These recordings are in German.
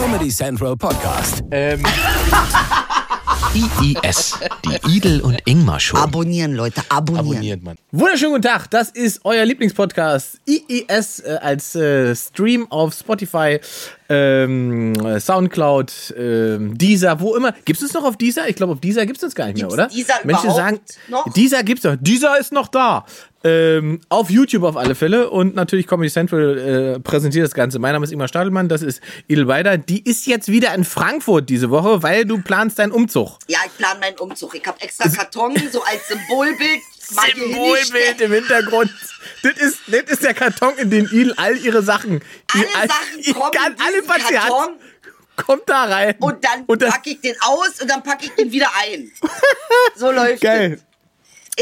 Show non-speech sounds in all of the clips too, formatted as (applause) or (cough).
Comedy Central Podcast. Ähm, IIS, die Idel und Ingmar Show. Abonnieren, Leute, abonnieren. abonniert man. Wunderschönen guten Tag, das ist euer Lieblingspodcast IIS äh, als äh, Stream auf Spotify, ähm, äh, Soundcloud, ähm, Deezer, wo immer. Gibt es uns noch auf Deezer? Ich glaube, auf Deezer gibt es uns gar nicht mehr, Gibt's oder? Deezer Menschen sagen, noch? Deezer gibt's noch. Deezer ist noch da. Ähm, auf YouTube auf alle Fälle und natürlich Comedy Central äh, präsentiert das Ganze. Mein Name ist Ingmar Stadelmann, das ist Edelweider. Die ist jetzt wieder in Frankfurt diese Woche, weil du planst deinen Umzug. Ja, ich plane meinen Umzug. Ich habe extra Karton, so als Symbolbild. Symbolbild im Hintergrund. Das ist, das ist der Karton, in den Il all ihre Sachen. Alle ihr- all- Sachen kommen kann- in alle hat, Karton kommt da rein. und dann und das, packe ich den aus und dann packe ich den wieder ein. (laughs) So läuft geil. es.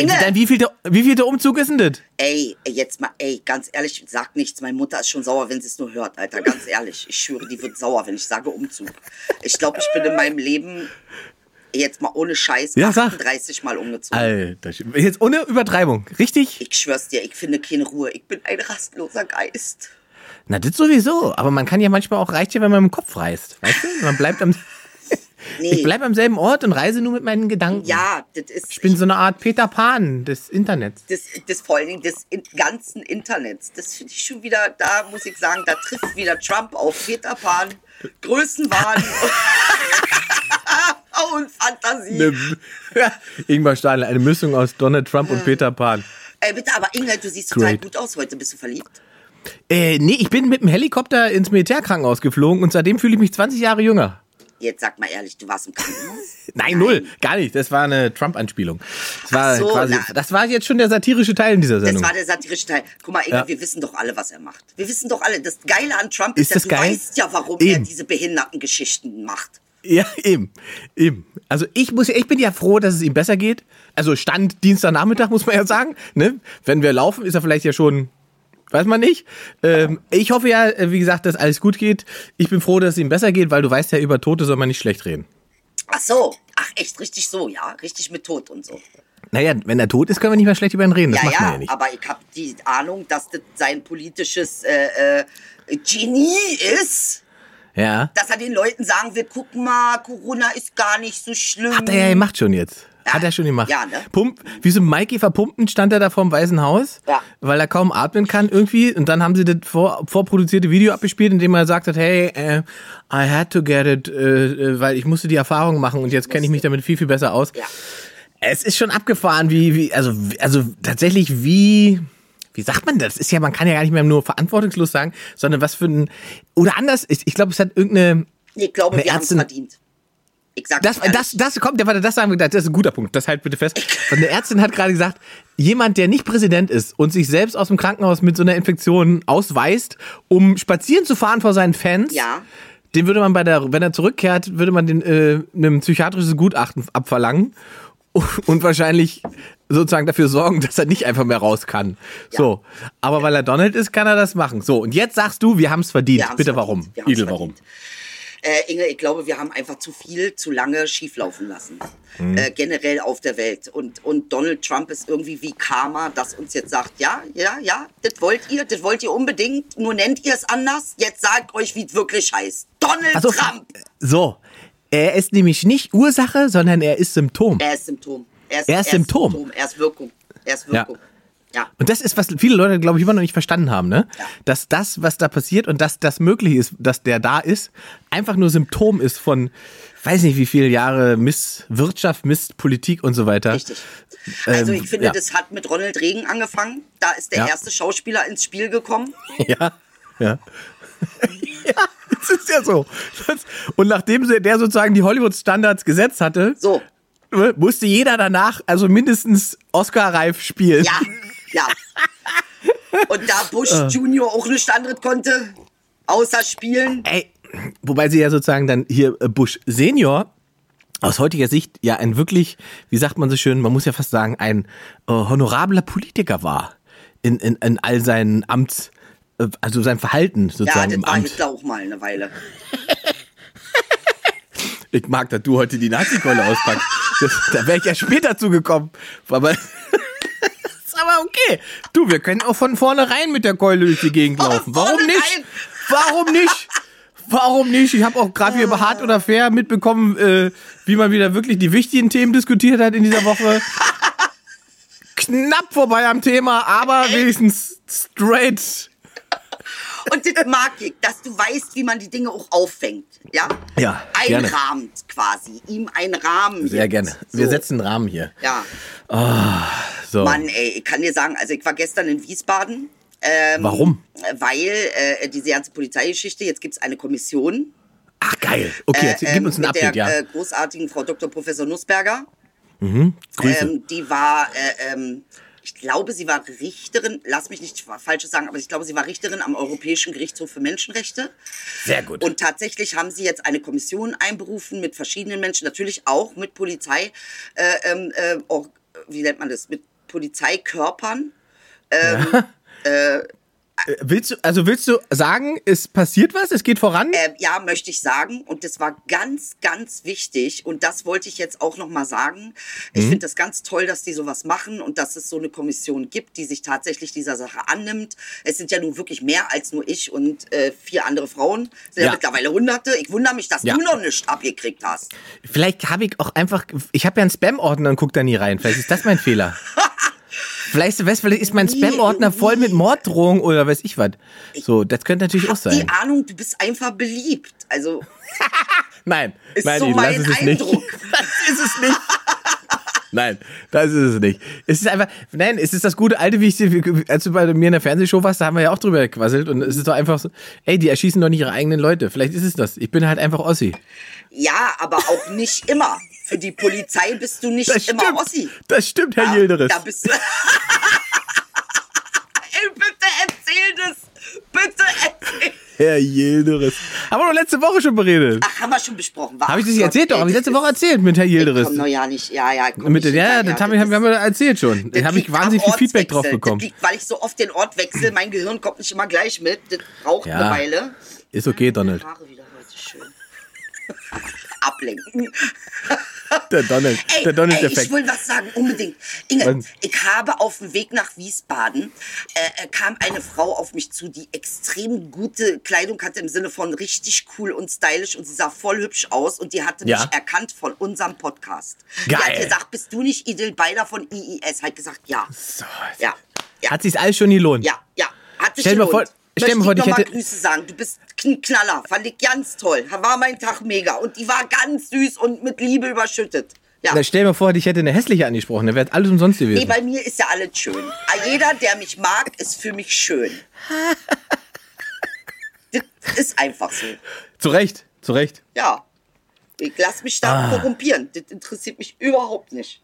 Inge, Dann wie viel, der, wie viel der Umzug ist denn das? ey, jetzt mal, ey, ganz ehrlich, sag nichts. Meine Mutter ist schon sauer, wenn sie es nur hört, Alter. Ganz ehrlich. Ich schwöre, die wird sauer, wenn ich sage Umzug. Ich glaube, ich bin in meinem Leben jetzt mal ohne Scheiß Ja, sag. 38 Mal umgezogen. Alter, jetzt ohne Übertreibung, richtig? Ich schwör's dir, ich finde keine Ruhe. Ich bin ein rastloser Geist. Na, das sowieso. Aber man kann ja manchmal auch, reicht ja, wenn man im Kopf reist. Weißt du? Man bleibt am, (laughs) Nee. ich bleib am selben Ort und reise nur mit meinen Gedanken. Ja, das ist. Ich bin so eine Art Peter Pan des Internets. des, des vor allen Dingen des ganzen Internets. Das finde ich schon wieder, da muss ich sagen, da trifft wieder Trump auf Peter Pan, Größenwahn (laughs) und Fantasie. Eine, (laughs) Ingmar Stahl, eine Mischung aus Donald Trump und Peter Pan. Ey, bitte, aber Inge, du siehst total Great. gut aus heute. Bist du verliebt? Äh, nee, ich bin mit dem Helikopter ins Militärkrankenhaus geflogen und seitdem fühle ich mich 20 Jahre jünger. Jetzt sag mal ehrlich, du warst im Krankenhaus? (laughs) Nein, null, gar nicht. Das war eine Trump-Anspielung. Das war so, quasi, na. das war jetzt schon der satirische Teil in dieser Das Sendung. war der satirische Teil. Guck mal, Inge, Ja. wir wissen doch alle, was er macht. Wir wissen doch alle. Das Geile an Trump Ist ist, das ja, du geil? weißt ja, warum er Eben. diese behinderten Geschichten macht. Ja, eben, eben. Also ich muss, ich bin ja froh, dass es ihm besser geht. Also Stand Dienstagnachmittag muss man ja sagen. Ne? Wenn wir laufen, ist er vielleicht ja schon, weiß man nicht. Ähm, ich hoffe ja, äh, wie gesagt, dass alles gut geht. Ich bin froh, dass es ihm besser geht, weil du weißt ja, über Tote soll man nicht schlecht reden. Ach so. Ach, echt richtig so, ja. Richtig mit Tod und so. Naja, wenn er tot ist, können wir nicht mehr schlecht über ihn reden. Das ja, macht man ja, ja nicht. aber ich habe die Ahnung, dass das sein politisches äh, äh, Genie ist, Ja. dass er den Leuten sagen will, guck mal, Corona ist gar nicht so schlimm. Hat er ja gemacht schon jetzt. Hat er schon gemacht. Ja, ne? Pump, wie so Mikey verpumpten stand er da vorm Weißen Haus, Ja. weil er kaum atmen kann irgendwie. Und dann haben sie das vor, vorproduzierte Video abgespielt, in dem er sagt hat, hey, äh, I had to get it, äh, äh, weil ich musste die Erfahrung machen und jetzt kenne ich mich damit viel, viel besser aus. Ja. Es ist schon abgefahren, wie, wie, also, wie- also tatsächlich wie, wie sagt man das? Ist ja, man kann ja gar nicht mehr nur verantwortungslos sagen, sondern was für ein, oder anders, ich, ich glaube, es hat irgendeine, Nee, ich glaube, wir haben es verdient. Ich sag das, das, das kommt, das sagen wir, das ist ein guter Punkt. Das halt bitte fest. Eine Ärztin hat gerade gesagt, jemand, der nicht Präsident ist und sich selbst aus dem Krankenhaus mit so einer Infektion ausweist, um spazieren zu fahren vor seinen Fans, Ja. den würde man bei der, wenn er zurückkehrt, würde man den äh, einem psychiatrisches Gutachten abverlangen und wahrscheinlich sozusagen dafür sorgen, (laughs) dass er nicht einfach mehr raus kann. So, aber weil er Donald ist, kann er das machen. So, und jetzt sagst du, wir haben es verdient. Bitte verdient. warum? Idel, warum? Äh, Inge, ich glaube, wir haben einfach zu viel, zu lange schieflaufen lassen. Mhm. Äh, generell auf der Welt. Und, und Donald Trump ist irgendwie wie Karma, das uns jetzt sagt, ja, ja, ja, das wollt ihr, das wollt ihr unbedingt, nur nennt ihr es anders. Jetzt sagt euch, wie es wirklich heißt. Donald Also, Trump! so, er ist nämlich nicht Ursache, sondern er ist Symptom. Er ist Symptom. Er Er ist Symptom. Er ist Wirkung. Er ist Wirkung. Ja. Und das ist, was viele Leute, glaube ich, immer noch nicht verstanden haben, ne? Ja. Dass das, was da passiert und dass das möglich ist, dass der da ist, einfach nur Symptom ist von, weiß nicht wie viele Jahre Misswirtschaft, Misspolitik und so weiter. Richtig. Also Ähm, ich finde, ja. das hat mit Ronald Reagan angefangen. Da ist der Ja. erste Schauspieler ins Spiel gekommen. (laughs) Ja, ja. (laughs) ja, das ist ja so. Und nachdem der sozusagen die Hollywood-Standards gesetzt hatte, So. Musste jeder danach also mindestens Oscar-reif spielen. Ja, ja. Und da Bush Junior auch nichts anderes konnte, außer spielen. Ey, wobei sie ja sozusagen dann hier äh, Bush Senior aus heutiger Sicht ja ein wirklich, wie sagt man so schön, man muss ja fast sagen, ein äh, honorabler Politiker war in, in, in all seinen Amts, äh, also sein Verhalten Ja, sozusagen das im war. Hitler auch mal eine Weile. (laughs) Ich mag, dass du heute die Nazi-Keule auspackst. Das, da wäre ich ja später zugekommen. Aber, (laughs) ist aber okay. Du, wir können auch von vornherein mit der Keule durch die Gegend laufen. Warum nicht? Warum nicht? Warum nicht? Ich habe auch gerade wieder über Hart oder Fair mitbekommen, äh, wie man wieder wirklich die wichtigen Themen diskutiert hat in dieser Woche. Knapp vorbei am Thema, aber wenigstens straight. Und das mag ich, dass du weißt, wie man die Dinge auch auffängt. Ja? Ja. Einrahmt quasi. Ihm einen Rahmen. Sehr gibt. gerne. Wir So. setzen einen Rahmen hier. Ja. So. Mann, ey, ich kann dir sagen, also ich war gestern in Wiesbaden. Ähm, Warum? Weil äh, diese ganze Polizeigeschichte, jetzt gibt's eine Kommission. Ach, geil. Okay, jetzt, äh, gib uns ein mit Update, der ja. äh, großartigen Frau Dr. Professor Nussberger. Grüße. Ähm, die war, äh, ähm, ich glaube, sie war Richterin, lass mich nicht Falsches sagen, aber ich glaube, sie war Richterin am Europäischen Gerichtshof für Menschenrechte. Sehr gut. Und tatsächlich haben sie jetzt eine Kommission einberufen mit verschiedenen Menschen, natürlich auch mit Polizei, äh, ähm, äh, auch, wie nennt man das, mit Polizeikörpern. (laughs) Äh, willst du, also willst du sagen, es passiert was? Es geht voran? Äh, ja, möchte ich sagen. Und das war ganz, ganz wichtig. Und das wollte ich jetzt auch nochmal sagen. Ich Mhm. finde das ganz toll, dass die sowas machen und dass es so eine Kommission gibt, die sich tatsächlich dieser Sache annimmt. Es sind ja nun wirklich mehr als nur ich und äh, vier andere Frauen. Es sind ja. Ja. mittlerweile hunderte. Ich wundere mich, dass Ja. du noch nichts abgekriegt hast. Vielleicht habe ich auch einfach, ich habe ja einen Spam-Ordner und guck da nie rein. Vielleicht ist das mein Fehler. (laughs) Vielleicht, weißt, vielleicht ist mein Spam-Ordner voll mit. Morddrohungen oder weiß ich was. So, das könnte natürlich auch sein. die Ahnung, du bist einfach beliebt. Also, (laughs) Nein, Ist nein, so mein das ist es nicht. Eindruck. (laughs) Das ist es nicht. Nein, das ist es nicht. Es ist einfach, nein, es ist das gute alte, wie ich, als du bei mir in der Fernsehshow warst, da haben wir ja auch drüber gequasselt und es ist doch einfach so, ey, die erschießen doch nicht ihre eigenen Leute. Vielleicht ist es das. Ich bin halt einfach Ossi. ja, aber auch nicht immer. Für die Polizei bist du nicht Das immer stimmt. Ossi. Das stimmt, Herr Ja, Yildiris. Da bist du. (laughs) Ey, bitte erzähl das. Bitte erzähl. Herr Yildiris. Haben wir doch letzte Woche schon beredet. Ach, haben wir schon besprochen. Habe ich das nicht erzählt? Doch, habe ich letzte Woche erzählt mit Herr Yildiris. Komm, no, ja, nicht. Ja, ja, komm Mit, nicht ja, ja, hinterher. das haben wir, haben wir erzählt schon. Da das habe ich wahnsinnig viel Feedback drauf bekommen. Das liegt, weil ich so oft den Ort wechsle. Mein Gehirn kommt nicht immer gleich mit. Das braucht Ja. eine Weile. Ist okay, Donald. Haare wieder heute schön. (laughs) Ablenken. Der Donald. Ey, der ey Donald-Effekt. ich will was sagen, unbedingt. Inge, Was? ich habe auf dem Weg nach Wiesbaden, äh, äh, kam eine Frau auf mich zu, die extrem gute Kleidung hatte im Sinne von richtig cool und stylisch und sie sah voll hübsch aus und die hatte Ja. mich erkannt von unserem Podcast. Die hat Geil. gesagt, bist du nicht Idil Beider von IIS? Hat gesagt, ja. So, Ja, ja, Hat sich's alles schon gelohnt? ja, ja. Hat sich Stell dir mal gelohnt. vor- stell mal vor, Möchte ich hätte- Grüße sagen. Du bist ein Knaller. Fand ich ganz toll. War mein Tag mega. Und die war ganz süß und mit Liebe überschüttet. Ja. Na, stell dir mal vor, ich hätte eine hässliche angesprochen. Da wäre alles umsonst gewesen. Nee, bei mir ist ja alles schön. Jeder, der mich mag, ist für mich schön. (laughs) das ist einfach so. zu Recht, zu Recht. Ja. Ich lass mich Ah. da korrumpieren. Das interessiert mich überhaupt nicht.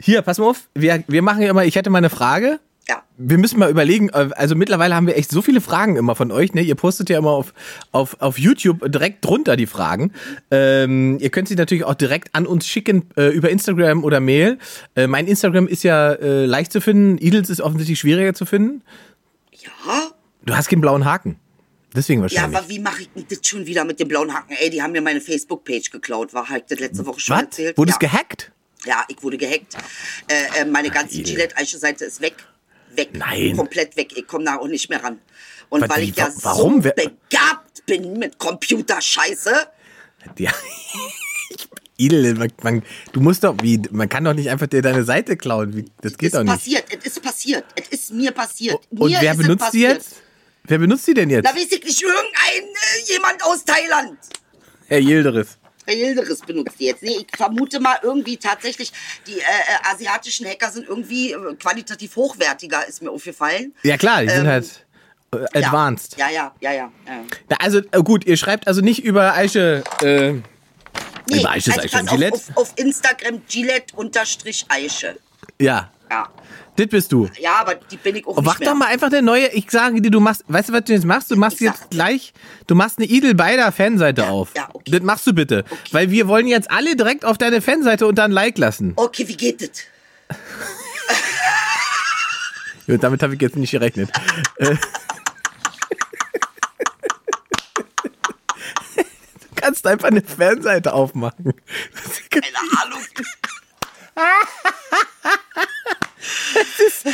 Hier, pass mal auf. Wir, wir machen ja immer, ich hätte mal eine Frage. Ja. Wir müssen mal überlegen, äh, also mittlerweile haben wir echt so viele Fragen immer von euch, ne? Ihr postet ja immer auf, auf, auf YouTube direkt drunter die Fragen. Ähm, ihr könnt sie natürlich auch direkt an uns schicken äh, über Instagram oder Mail. Äh, mein Instagram ist ja äh, leicht zu finden, Idels ist offensichtlich schwieriger zu finden. Ja? Du hast keinen blauen Haken. Deswegen Ja, wahrscheinlich. aber wie mache ich denn das schon wieder mit dem blauen Haken? Ey, die haben mir meine Facebook-Page geklaut. War halt das letzte Woche schon Was? erzählt. Wurde ja. es gehackt? Ja, ich wurde gehackt. Äh, äh, meine ganze. Gillette-Eiche-Seite ist weg. Weg. Nein. Komplett weg. Ich komme da auch nicht mehr ran. Und weil wie, ich ja wa- warum? so begabt bin mit Computerscheiße, Ja. (laughs) Idel, man, man, du musst doch, wie, man kann doch nicht einfach dir deine Seite klauen. Wie, das geht ist doch nicht. passiert. Es ist passiert. Es ist mir passiert. Und mir wer ist es benutzt die jetzt? Wer benutzt die denn jetzt? Da weiß ich nicht, irgendein äh, jemand aus Thailand. Herr Yildiris. Hilderis benutzt die jetzt. Nee, ich vermute mal irgendwie tatsächlich, die äh, äh, asiatischen Hacker sind irgendwie äh, qualitativ hochwertiger, ist mir aufgefallen. Ja klar, die sind Ähm, halt äh, advanced. Ja, ja, ja, ja. ja. Na, also gut, ihr schreibt also nicht über Eiche. Äh, Nee, Über Eiche also Eiche. Gillette? Auf, auf, auf Instagram Gillette unterstrich Eiche. ja, Ja. Das bist du. ja, aber die bin ich auch nicht mach mehr. doch mal einfach eine neue. Ich sage dir, du machst. Weißt du, was du jetzt machst? Du machst Ich jetzt sag- gleich. Du machst eine Idel Beider Fanseite auf. ja, okay. Das machst du bitte. Weil wir wollen jetzt alle direkt auf deine Fanseite und dann Like lassen. Okay, wie geht das? (laughs) Ja, damit habe ich jetzt nicht gerechnet. Du kannst einfach eine Fanseite aufmachen. Keine Ahnung. (laughs) Das ist.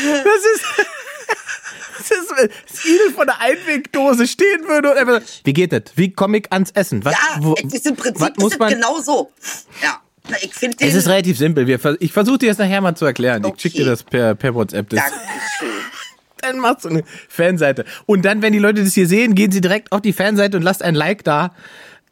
das ist, dass Idel von der Einwegdose stehen würde und einfach, wie geht das? Wie komme ich ans Essen? Was, Ja, wo- ist im Prinzip was ist man, genau so. Ja, Na, ich finde den... Es ist relativ simpel. Wir, ich versuche dir das nachher mal zu erklären. Ich Okay. schicke dir das per, per WhatsApp. Das, Dankeschön. (laughs) dann machst du eine Fanseite. Und dann, wenn die Leute das hier sehen, gehen sie direkt auf die Fanseite und lasst ein Like da.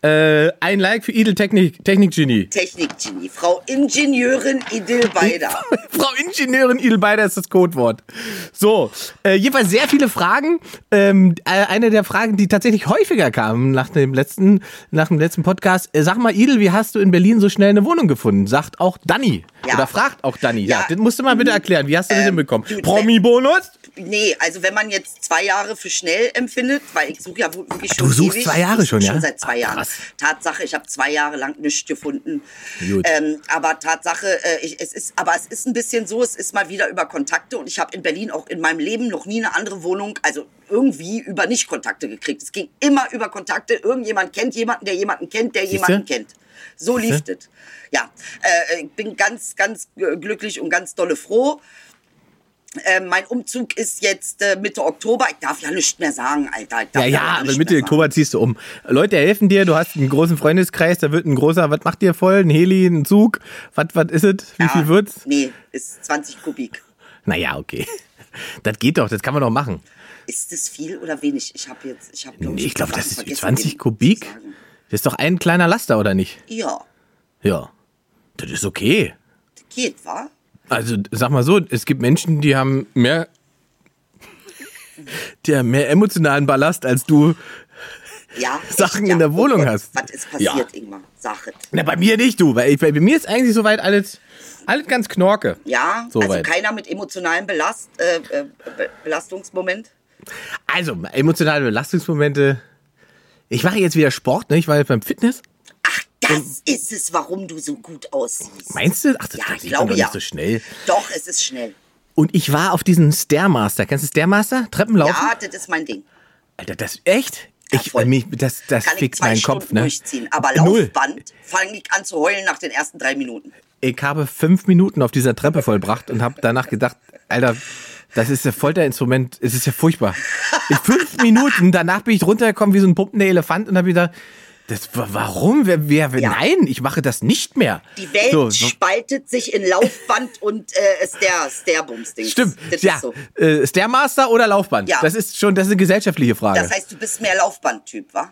Äh, ein Like für Idel Technik, Technik-Genie. Technikgenie. Frau Ingenieurin Idil Beider. (laughs) Frau Ingenieurin Idelbeider ist das Codewort. So, äh, jedenfalls sehr viele Fragen. Ähm, äh, eine der Fragen, die tatsächlich häufiger kamen nach dem letzten, nach dem letzten Podcast. Äh, sag mal, Idel, wie hast du in Berlin so schnell eine Wohnung gefunden? Sagt auch Danny. Ja. Oder fragt auch Danny. Ja, Ja. das musst du mal bitte erklären. Wie hast du das hinbekommen? Promi-Bonus? Nee, also wenn man jetzt zwei Jahre für schnell empfindet, weil ich suche ja wirklich schon Du suchst ewig. zwei Jahre schon, ja? Schon seit zwei Jahren. Krass. Tatsache, ich habe zwei Jahre lang nichts gefunden. Ähm, aber Tatsache, äh, ich, es ist, aber es ist ein bisschen so, es ist mal wieder über Kontakte und ich habe in Berlin auch in meinem Leben noch nie eine andere Wohnung, also irgendwie über Nicht-Kontakte gekriegt. Es ging immer über Kontakte. Irgendjemand kennt jemanden, der jemanden kennt, der Siehste? jemanden kennt. So lief es. Ja, äh, ich bin ganz, ganz glücklich und ganz dolle froh. Äh, mein Umzug ist jetzt äh, Mitte Oktober. Ich darf ja nichts mehr sagen, Alter. Ja, ja, nichts aber Mitte Oktober ziehst du um. Leute helfen dir, du hast einen großen Freundeskreis, da wird ein großer, was macht ihr voll? Ein Heli, ein Zug? Was, was ist es? Wie sagen. viel Ja, wird's? Nee, ist 20 Kubik. Naja, okay. (laughs) Das geht doch, das kann man doch machen. Ist das viel oder wenig? Ich habe jetzt, ich habe Nee, ich glaube, das ist vergessen, 20 den Kubik. sagen. Das ist doch ein kleiner Laster, oder nicht? Ja, Ja. Das ist okay. das geht, wa? Also, sag mal so, es gibt Menschen, die haben mehr, (laughs) die haben mehr emotionalen Ballast, als du. Ja. Sachen echt, ja. in der Wohnung oh Gott, hast. Was ist passiert, Ja. Ingmar? Es. Na, bei mir nicht, du, weil ich, bei mir ist eigentlich soweit alles, alles ganz knorke. Ja, Soweit. also keiner mit emotionalen Belast, äh, äh, Be- Belastungsmoment. Also, emotionale Belastungsmomente. Ich mache jetzt wieder Sport, ne? Ich war jetzt beim Fitness. Das ist es, warum du so gut aussiehst. Meinst du? Ach, das, Ja, das ich glaube ja. nicht so schnell. Doch, es ist schnell. Und ich war auf diesen Stairmaster. Kennst du Stairmaster? Treppenlaufen? Ja, das ist mein Ding. Alter, das echt? Ja, ich, mich, das das Kann fickt meinen Stunden Kopf, ne? durchziehen. Aber. Laufband fange ich an zu heulen nach den ersten drei Minuten. Ich habe fünf Minuten auf dieser Treppe vollbracht und habe danach gedacht, Alter, das ist ja Folterinstrument, es ist ja furchtbar. In fünf Minuten, danach bin ich runtergekommen wie so ein pumpender Elefant und habe gedacht, das, wa- warum? Wer, wer, Ja. Nein, ich mache das nicht mehr. Die Welt So, spaltet sich in Laufband (laughs) und äh, Stair, Stairbums-Ding. stimmt. Das ja, ist so. äh, Stairmaster oder Laufband? Ja. Das ist schon, das ist eine gesellschaftliche Frage. Das heißt, du bist mehr Laufband-Typ, wa?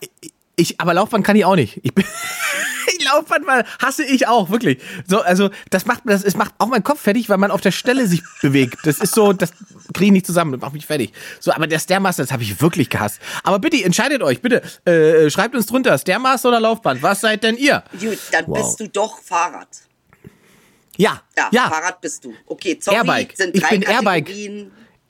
Ich, aber Laufband kann ich auch nicht. Ich bin, (laughs) ich Laufband mal hasse ich auch, wirklich. So, also, das macht, das, es macht auch meinen Kopf fertig, weil man auf der Stelle sich (laughs) bewegt. Das ist so, das kriege ich nicht zusammen, das macht mich fertig. So, aber der Stairmaster, das habe ich wirklich gehasst. Aber bitte, entscheidet euch, bitte, äh, schreibt uns drunter, Stairmaster oder Laufband, was seid denn ihr? Gut, dann Wow. bist du doch Fahrrad. Ja, Ja, ja, Fahrrad bist du. Okay, sorry, Airbike. sind Ich drei bin Airbike.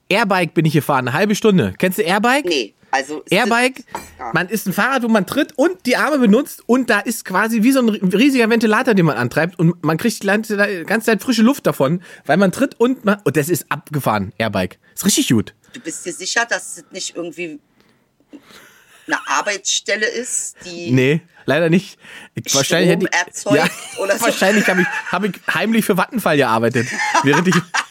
Airbike bin ich gefahren, eine halbe Stunde. Kennst du Airbike? Nee, also... Airbike, ja. man ist ein Fahrrad, wo man tritt und die Arme benutzt und da ist quasi wie so ein riesiger Ventilator, den man antreibt und man kriegt die ganze Zeit frische Luft davon, weil man tritt und man, und das ist abgefahren, Airbike. Ist richtig gut. Du bist dir sicher, dass es nicht irgendwie eine Arbeitsstelle ist, die... Nee, leider nicht. Ich, wahrscheinlich hätte ich, erzeugt oder (laughs) so? wahrscheinlich habe ich, hab ich heimlich für Vattenfall gearbeitet. Während ich, (laughs)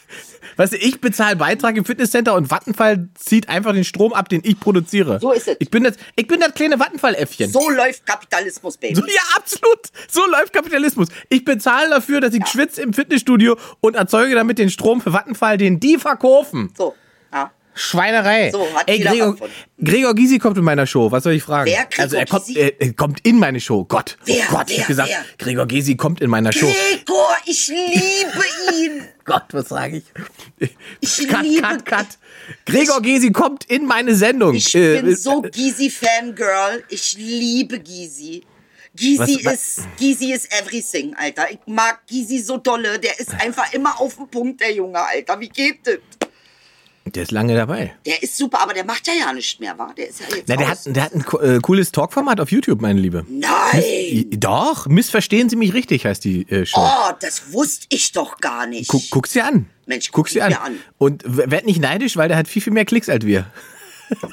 weißt du, ich bezahle Beitrag im Fitnesscenter und Vattenfall zieht einfach den Strom ab, den ich produziere. So ist es. Ich bin das, ich bin das kleine Vattenfall-Äffchen. So läuft Kapitalismus, Baby. So, ja, absolut. So läuft Kapitalismus. Ich bezahle dafür, dass ich schwitze im Fitnessstudio und erzeuge damit den Strom für Vattenfall, den die verkaufen. So, ja. Schweinerei. So, hat Ey, Gregor. Gregor Gysi kommt in meiner Show. Was soll ich fragen? Wer, Gregor also er kommt, Gysi? er, er kommt in meine Show. Gott, Wer, oh Gott, ich wer, hab gesagt, wer? Gregor Gysi kommt in meiner Show. Gregor, ich liebe ihn. (laughs) Gott, was sage ich? Ich cut, liebe- cut, cut. Gregor Gysi kommt in meine Sendung. Ich Äh, bin äh, so Gysi-Fangirl. Ich liebe Gysi. Gysi ist, Gysi ist everything, Alter. Ich mag Gysi so dolle. Der ist einfach immer auf dem Punkt, der Junge, Alter. Wie geht das? Der ist lange dabei. Der ist super, aber der macht ja ja nicht mehr, wa? Der ist ja jetzt Na, der, hat, der hat ein äh, cooles Talkformat auf YouTube, meine Liebe. Nein! Doch, missverstehen Sie mich richtig, heißt die äh, Show. Oh, das wusste ich doch gar nicht. Guck, guck's dir an. Mensch, guck's dir guck an. an. Und werd nicht neidisch, weil der hat viel, viel mehr Klicks als wir. (laughs)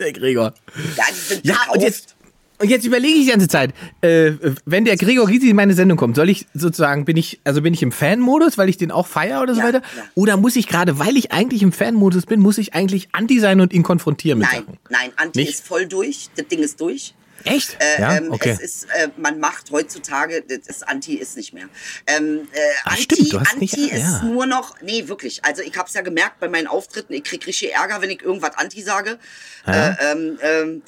der Gregor. Ja, Ja, und jetzt, Und jetzt überlege ich die ganze Zeit, äh, wenn der Gregor Gysi in meine Sendung kommt, soll ich sozusagen, bin ich, also bin ich im Fan-Modus, weil ich den auch feiere oder so Ja, weiter? ja. Oder muss ich gerade, weil ich eigentlich im Fan-Modus bin, muss ich eigentlich anti sein und ihn konfrontieren mit Nein, Sachen? nein, Anti Nicht? ist voll durch. Das Ding ist durch. Echt? Äh, ja, ähm, okay. Es ist, äh, man macht heutzutage, das Anti ist nicht mehr. Ähm, äh, Ach, Anti, stimmt, du hast Anti nicht- ist ja. nur noch, nee, wirklich. Also ich habe es ja gemerkt bei meinen Auftritten, ich krieg richtig Ärger, wenn ich irgendwas Anti sage. Äh, ähm, ähm,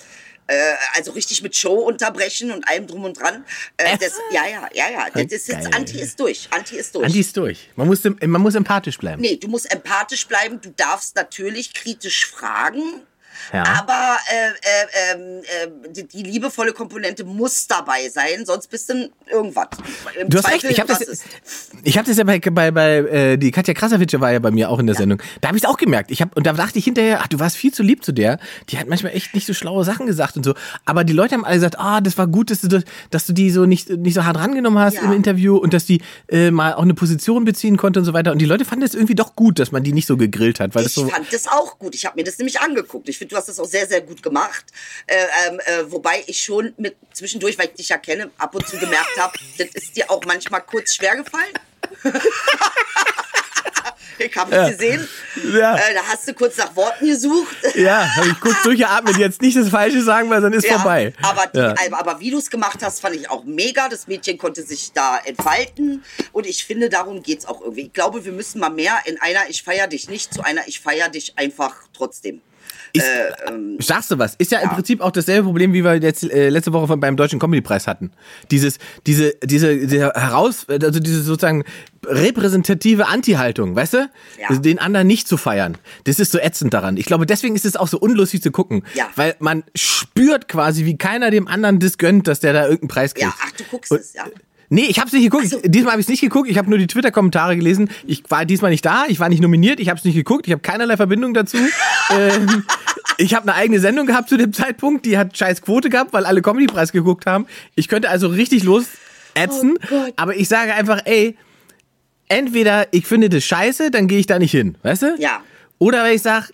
äh, also richtig mit Show unterbrechen und allem drum und dran. Äh, das, ja, ja, ja, ja. Das ist jetzt. Anti ist durch. Anti ist durch. Anti ist durch. Man muss, man muss empathisch bleiben. Nee, du musst empathisch bleiben. Du darfst natürlich kritisch fragen. Ja. Aber äh, äh, ähm, äh, die, die liebevolle Komponente muss dabei sein, sonst bist du irgendwas. Im Du hast Zweifel recht, ich habe das, ich hab das ja bei, bei, bei äh, die Katja Krasavice war ja bei mir auch in der Sendung. Da habe ich es auch gemerkt. Ich hab, und da dachte ich hinterher, ach, du warst viel zu lieb zu der. Die hat manchmal echt nicht so schlaue Sachen gesagt und so. Aber die Leute haben alle gesagt, ah, das war gut, dass du, das, dass du die so nicht, nicht so hart rangenommen hast Ja. im Interview und dass die äh, mal auch eine Position beziehen konnte und so weiter. Und die Leute fanden es irgendwie doch gut, dass man die nicht so gegrillt hat. Weil das Ich so, fand das auch gut. Ich habe mir das nämlich angeguckt. Ich finde, du hast das auch sehr, sehr gut gemacht. Äh, ähm, äh, wobei ich schon mit zwischendurch, weil ich dich ja kenne, ab und zu gemerkt habe, das ist dir auch manchmal kurz schwer gefallen. (laughs) ich habe es gesehen. Ja. Äh, da hast du kurz nach Worten gesucht. ja, habe ich kurz durchgeatmet, jetzt nicht das Falsche sagen, weil dann ist vorbei. Aber, die, ja. aber, aber wie du es gemacht hast, fand ich auch mega. Das Mädchen konnte sich da entfalten. Und ich finde, darum geht's auch irgendwie. Ich glaube, wir müssen mal mehr in einer Ich feier dich nicht zu einer Ich feier dich einfach trotzdem. Ist, Äh, ähm, Sagst du was? Ist ja, im Prinzip auch dasselbe Problem, wie wir jetzt äh, letzte Woche von, beim Deutschen Comedy-Preis hatten. Dieses, diese, diese, diese heraus, also diese sozusagen repräsentative Anti-Haltung, weißt du? Ja. Also den anderen nicht zu feiern. Das ist so ätzend daran. Ich glaube, deswegen ist es auch so unlustig zu gucken. Ja. Weil man spürt quasi, wie keiner dem anderen das gönnt, dass der da irgendeinen Preis kriegt. ja, ach, du guckst Und- es, ja. Nee, ich hab's nicht geguckt. Ach so. Diesmal habe ich es nicht geguckt. Ich habe nur die Twitter-Kommentare gelesen. Ich war diesmal nicht da. Ich war nicht nominiert. Ich habe es nicht geguckt. Ich habe keinerlei Verbindung dazu. (laughs) ähm, ich habe eine eigene Sendung gehabt zu dem Zeitpunkt. Die hat scheiß Quote gehabt, weil alle Comedy-Preis geguckt haben. Ich könnte also richtig los ätzen. Oh aber ich sage einfach, ey, entweder ich finde das scheiße, dann gehe ich da nicht hin. Weißt du? Ja. Oder wenn ich sage,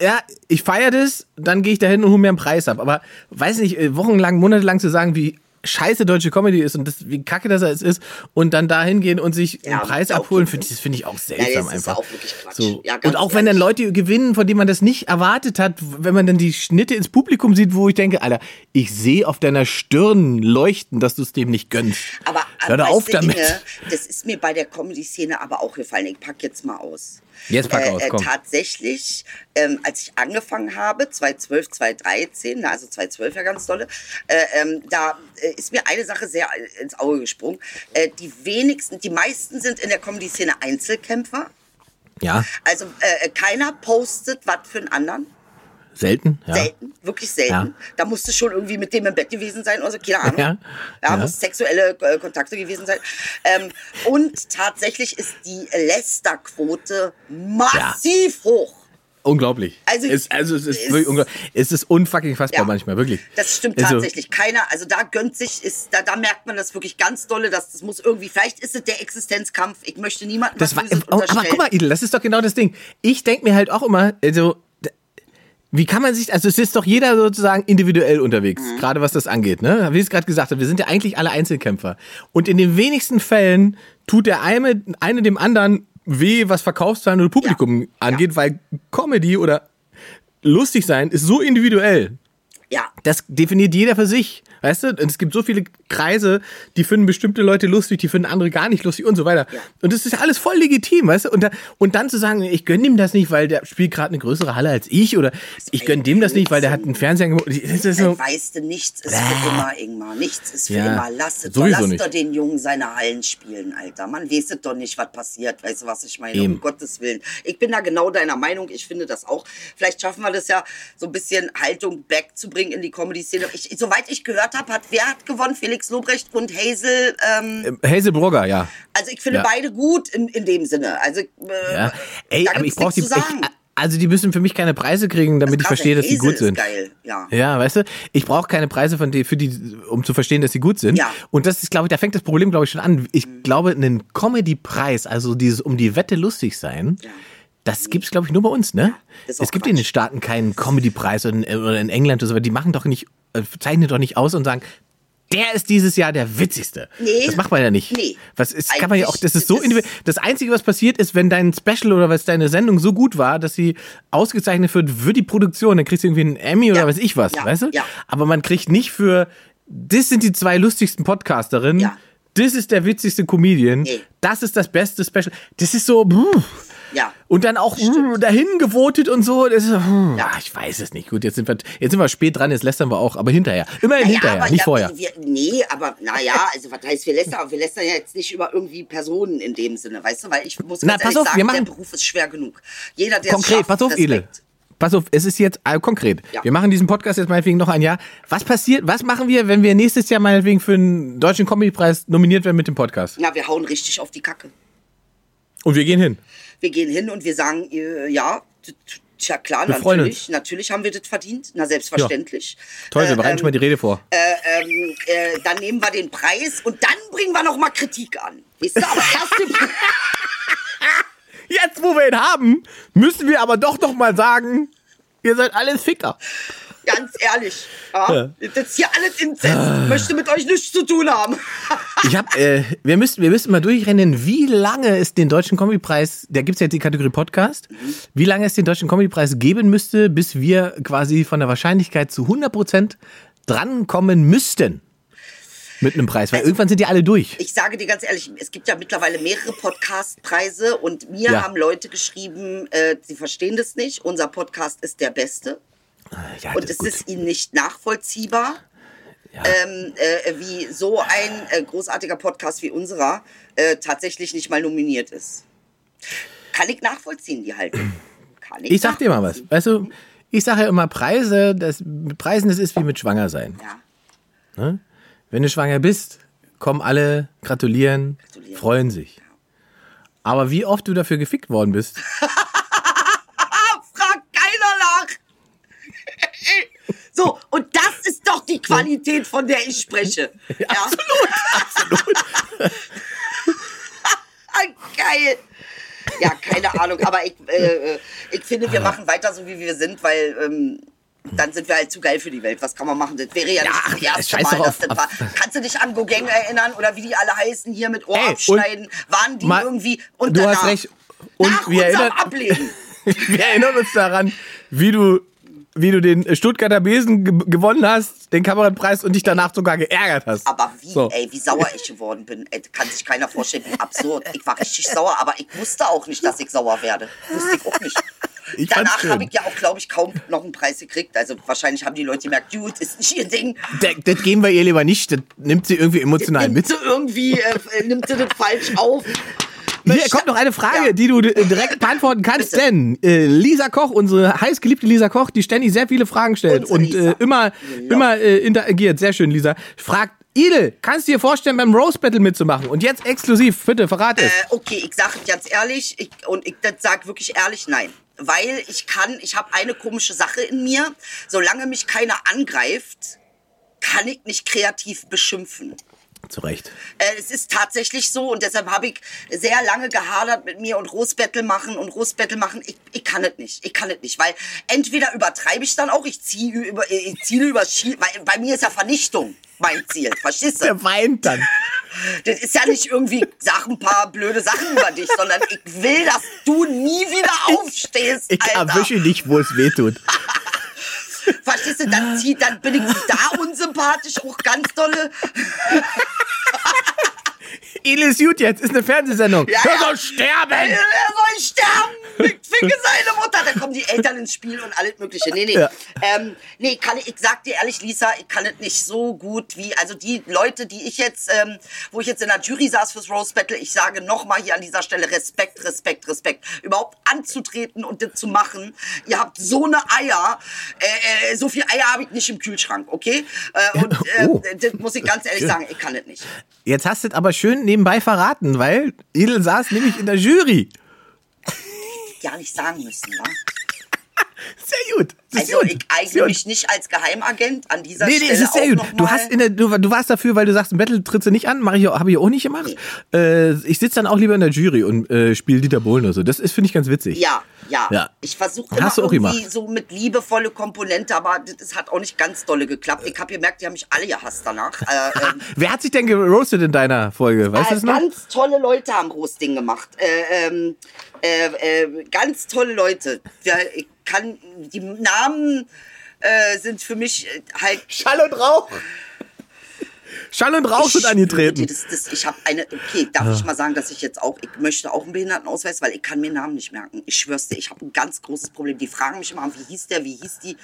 ja, ich feiere das, dann gehe ich da hin und hole mir einen Preis ab. Aber weiß nicht, äh, wochenlang, monatelang zu sagen, wie scheiße deutsche Comedy ist und das, wie kacke das es ist und dann da hingehen und sich Ja, einen Preis abholen, ich, das finde ich auch Ja, seltsam ist einfach. auch. So. Ja, und auch wenn dann. Leute gewinnen, von denen man das nicht erwartet hat, wenn man dann die Schnitte ins Publikum sieht, wo ich denke, Alter, ich sehe auf deiner Stirn leuchten, dass du es dem nicht gönnst. Aber Hör weißt auf damit. Inge, das ist mir bei der Comedy-Szene aber auch gefallen. Ich pack jetzt mal aus. Jetzt pack äh, aus, äh, komm. Tatsächlich, ähm, als ich angefangen habe, 2012, 2013, na, also 2012 ja ganz dolle, äh, ähm, da äh, ist mir eine Sache sehr ins Auge gesprungen. Äh, die wenigsten, die meisten sind in der Comedy-Szene Einzelkämpfer. Ja, Also äh, keiner postet was für einen anderen. Selten. Ja. Selten, wirklich selten. Ja. Da musste schon irgendwie mit dem im Bett gewesen sein oder so, keine Ahnung. Ja. Ja, Ja. muss sexuelle äh, Kontakte gewesen sein. Ähm, und tatsächlich ist die Lästerquote massiv hoch. Unglaublich. Also, es, also es ist es- wirklich unglaublich. Es ist unfucking fassbar Ja. manchmal, wirklich. Das stimmt Also, tatsächlich. Keiner, also da gönnt sich, ist, da, da merkt man das wirklich ganz dolle, dass das muss irgendwie, vielleicht ist es der Existenzkampf. Ich möchte niemandem Das war, was Böses oh, aber guck mal, Idel, das ist doch genau das Ding. Ich denke mir halt auch immer, also, wie kann man sich, also es ist doch jeder sozusagen individuell unterwegs, Mhm. gerade was das angeht, ne? Wie ich es gerade gesagt habe, wir sind ja eigentlich alle Einzelkämpfer. Und in den wenigsten Fällen tut der eine, eine dem anderen weh, was Verkaufszahlen oder Publikum Ja. angeht, weil Comedy oder lustig sein ist so individuell. Ja, Das definiert jeder für sich. Weißt du? Und es gibt so viele Kreise, die finden bestimmte Leute lustig, die finden andere gar nicht lustig und so weiter. Ja. Und das ist ja alles voll legitim, weißt du? Und, da, und dann zu sagen, ich gönn ihm das nicht, weil der spielt gerade eine größere Halle als ich oder ich gönn dem das nicht, weil der hat einen Fernseher gemacht. Das ist so, weißt du, nichts ist für immer, Ingmar. Nichts ist für Ja, immer. Lass es doch, lass nicht. doch den Jungen seine Hallen spielen, Alter. Man weiß doch nicht, was passiert. Weißt du, was ich meine? Eben. Um Gottes Willen. Ich bin da genau deiner Meinung. Ich finde das auch. Vielleicht schaffen wir das ja, so ein bisschen Haltung back zu bringen in die Comedy-Szene. Soweit ich gehört habe, hat wer hat gewonnen? Felix Lobrecht und Hazel. Ähm, Hazel Brugger, ja. also ich finde ja. beide gut in, in dem Sinne. Also äh, ja. Ey, aber ich brauche die. Ich, also die müssen für mich keine Preise kriegen, damit ich verstehe, dass sie gut sind. Geil, ja. Ja, weißt du, ich brauche keine Preise von die, für die, um zu verstehen, dass sie gut sind. Ja. Und das ist, glaube ich, da fängt das Problem, glaube ich, schon an. Ich glaube, einen Comedy-Preis, also dieses um die Wette lustig sein, das gibt's, glaube ich, nur bei uns, ne? auch es gibt in den Quatsch. Staaten keinen Comedy-Preis oder in, England oder so, aber die machen doch nicht zeichnen doch nicht aus und sagen, der ist dieses Jahr der witzigste. Nee. Das macht man ja nicht. Nee. Was ist, kann man ja auch, das ist so individuell. Das Einzige, was passiert ist, wenn dein Special oder was deine Sendung so gut war, dass sie ausgezeichnet wird für die Produktion, dann kriegst du irgendwie einen Emmy oder Ja. weiß ich was, Ja. weißt du? Ja. Aber man kriegt nicht für, das sind die zwei lustigsten Podcasterinnen, Ja. Das ist der witzigste Comedian, Nee. das ist das beste Special. Das ist so, bruh. Ja. Und dann auch mh, dahin gewotet und so. Das ist, mh, Ja. ah, ich weiß es nicht. Gut, jetzt sind wir, jetzt sind wir spät dran, jetzt lästern wir auch, aber hinterher. Immerhin hinterher, nicht ja, vorher. Wir, nee, aber naja, also was heißt, wir lästern, wir lästern ja jetzt nicht über irgendwie Personen in dem Sinne, weißt du, weil ich muss Na, ganz pass ehrlich auf, sagen, wir machen- der Beruf ist schwer genug. Jeder, der Konkret, schafft, pass auf. Edel. Pass auf, es ist jetzt äh, konkret. Ja. Wir machen diesen Podcast jetzt meinetwegen noch ein Jahr. Was passiert, was machen wir, wenn wir nächstes Jahr meinetwegen für den Deutschen Comedy-Preis nominiert werden mit dem Podcast? Na, wir hauen richtig auf die Kacke. Und wir gehen hin. Wir gehen hin und wir sagen, äh, ja, tja klar, Wir natürlich, natürlich haben wir das verdient, na selbstverständlich. Toll, wir Äh, bereiten schon mal die Rede vor. äh, ähm, äh, dann nehmen wir den Preis und dann bringen wir noch mal Kritik an. Weißt du, aber erst (laughs) (laughs) (laughs) Jetzt, wo wir ihn haben, müssen wir aber doch noch mal sagen, ihr seid alles Ficker. Ganz ehrlich. Ja, Das ist hier alles Inzest. Ah. Möchte mit euch nichts zu tun haben. (laughs) Ich hab, äh, wir müssen, wir müssen mal durchrennen, wie lange es den Deutschen Comedy-Preis, da gibt's jetzt die Kategorie Podcast, wie lange es den Deutschen Comedy-Preis geben müsste, bis wir quasi von der Wahrscheinlichkeit zu 100% drankommen müssten mit einem Preis, weil irgendwann sind die alle durch. Ich sage dir ganz ehrlich, es gibt ja mittlerweile mehrere Podcast-Preise und mir Ja. haben Leute geschrieben, äh, sie verstehen das nicht. Unser Podcast ist der beste Ja, und es gut. ist ihnen nicht nachvollziehbar. Ähm, äh, wie so ein äh, großartiger Podcast wie unserer äh, tatsächlich nicht mal nominiert ist. Kann ich nachvollziehen, die Haltung. Kann ich Ich sag dir mal was, weißt du, ich sage ja immer Preise, das, Preisen, das ist wie mit Schwanger sein. Ja. Wenn du schwanger bist, kommen alle, gratulieren, Gratulieren. freuen sich. Aber wie oft du dafür gefickt worden bist, (laughs) Ah, fragt keiner nach. (laughs) So, und das ist doch die Qualität, von der ich spreche. (laughs) Ja, absolut, absolut. Geil. Ja, keine Ahnung, aber ich, äh, äh, ich finde, wir machen weiter so, wie wir sind, weil ähm, dann sind wir halt zu geil für die Welt. Was kann man machen? Das wäre ja, Ja, nicht das ja, erste Mal, dass auf- das war. Kannst du dich an Gogeng erinnern oder wie die alle heißen hier mit Ohr Ey, abschneiden? Waren die mal- irgendwie und du danach, hast recht. Und nach wir erinnern- Ableben. (laughs) wir erinnern uns daran, wie du, wie du den Stuttgarter Besen ge gewonnen hast, den Kabarettpreis und dich danach sogar geärgert hast. Aber wie, So. ey, wie sauer ich geworden bin, ey, kann sich keiner vorstellen, wie absurd. Ich war richtig sauer, aber ich wusste auch nicht, dass ich sauer werde. Wusste ich auch nicht. Ich Danach habe ich ja auch, glaube ich, kaum noch einen Preis gekriegt. Also wahrscheinlich haben die Leute gemerkt, Dude, ist nicht ihr Ding. Das, das geben wir ihr lieber nicht, das nimmt sie irgendwie emotional Nimmt mit. sie irgendwie, äh, nimmt sie das falsch auf. Hier kommt noch eine Frage, Ja. die du äh, direkt beantworten kannst, Bitte. denn äh, Lisa Koch, unsere heißgeliebte Lisa Koch, die ständig sehr viele Fragen stellt und äh, immer, Ja. immer äh, interagiert. Sehr schön, Lisa. Fragt, Idel, kannst du dir vorstellen, beim Rose Battle mitzumachen? Und jetzt exklusiv, bitte, verrat es. Äh, okay, ich sage ganz ehrlich, ich, und ich sage wirklich ehrlich nein. Weil ich kann, ich habe eine komische Sache in mir. Solange mich keiner angreift, kann ich nicht kreativ beschimpfen. Zu Recht. Äh, es ist tatsächlich so und deshalb habe ich sehr lange gehadert mit mir und Rosbattle machen und Rosbattle machen. Ich, ich kann es nicht. Ich kann es nicht, weil entweder übertreibe ich dann auch, ich ziehe über, ich ziele über weil bei mir ist ja Vernichtung mein Ziel. Verstehst du? Der weint dann. Das ist ja nicht irgendwie, sag ein paar blöde Sachen über dich, sondern ich will, dass du nie wieder aufstehst, Ich Alter. erwische dich, wo es weh tut. Verstehst du, dann, zieh, dann bin ich da unsympathisch, auch ganz dolle. (laughs) Idel ist gut jetzt, ist eine Fernsehsendung. Ja, ja. soll sterben! Er soll sterben! Ich (laughs) ficke seine Mutter! Da kommen die Eltern ins Spiel und alles Mögliche. Nee, nee. Ja. Ähm, nee, kann ich, ich sag dir ehrlich, Lisa, ich kann es nicht so gut wie, also die Leute, die ich jetzt, ähm, wo ich jetzt in der Jury saß fürs Rose Battle, ich sage nochmal hier an dieser Stelle Respekt, Respekt, Respekt. Überhaupt anzutreten und das zu machen. Ihr habt so eine Eier. Äh, äh, so viel Eier habe ich nicht im Kühlschrank, okay? Äh, und äh, Oh. das muss ich ganz ehrlich sagen, ich kann es nicht. Jetzt hast du es aber schön nebenbei verraten, weil Idel saß nämlich in der Jury. Ja nicht sagen müssen, wa? (laughs) Sehr gut. Also gut. ich eigne mich nicht als Geheimagent an dieser Nee, nee, Stelle es ist sehr gut. Du hast in der, du, du warst dafür, weil du sagst, im Battle trittst du nicht an, ich, habe ich auch nicht gemacht. Äh, ich sitze dann auch lieber in der Jury und äh, spiele Dieter Bohlen oder so. Das ist, finde ich, ganz witzig. Ja, Ja, Ja. ich versuche immer du auch irgendwie gemacht. so mit liebevolle Komponente, aber das, hat auch nicht ganz dolle geklappt. Ich habe gemerkt, die haben mich alle gehasst danach. (laughs) Äh, ähm, Wer hat sich denn geroastet in deiner Folge? Weißt du äh, das noch? ganz tolle Leute haben Roasting gemacht. Äh, ähm, äh, äh, ganz tolle Leute. Ja, ich kann die Namen äh, sind für mich halt Schall und Rauch. Schall und Rauch sind angetreten. Das, das, ich habe eine, okay, darf ich mal sagen, dass ich jetzt auch, ich möchte auch einen Behindertenausweis, weil ich kann mir Namen nicht merken. Ich schwör's dir, ich habe ein ganz großes Problem. Die fragen mich immer, wie hieß der, wie hieß die?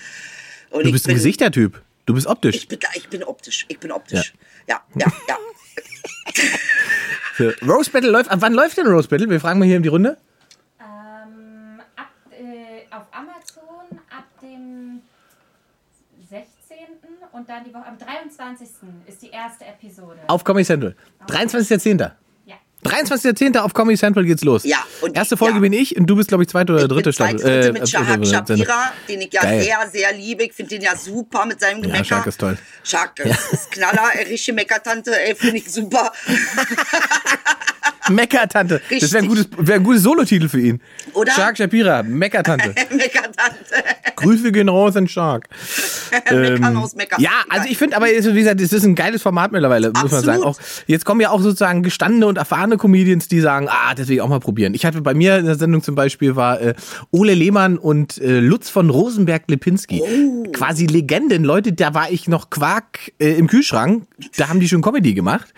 Und Du bist ein bin, Gesichtertyp. Du bist optisch. Ich bin, ich bin optisch, ich bin optisch. Ja, ja, ja. Für (laughs) Rose Battle läuft. Ab wann läuft denn Rose Battle? Wir fragen mal hier in die Runde. Ähm, ab, äh, auf Amazon ab dem 16. und dann die Woche am 23. ist die erste Episode. Auf Comedy Central. 23.10. ja. 23.10. auf Comedy Central geht's los. Ja, und Erste Folge ja. bin ich und du bist, glaube ich, zweite oder Ich dritte bin zweite, Staffel. dritte Äh, mit Shahak äh, Shapira, den ich ja, Geil. sehr, sehr liebe. Ich finde den ja super mit seinem Gemecker. Shahak ist toll. Shahak ist, ist Knaller, (laughs) ey, richtige Meckertante, ey, finde ich super. (laughs) Meckertante. Das wäre ein, gutes, wär ein gutes Solotitel für ihn. Oder? Shark Shapira, Meckertante. (laughs) Meckertante. Grüße gehen raus an Shark. Meckern aus Meckern. Ähm, Ja, also ich finde aber, wie gesagt, es ist ein geiles Format mittlerweile, muss man sagen. Absolut. Auch, jetzt kommen ja auch sozusagen gestandene und erfahrene Comedians, die sagen, ah, das will ich auch mal probieren. Ich hatte bei mir in der Sendung zum Beispiel war äh, Ole Lehmann und äh, Lutz von Rosenberg-Lipinski. Oh. Quasi Legenden, Leute, da war ich noch Quark äh, im Kühlschrank, da haben die schon Comedy gemacht.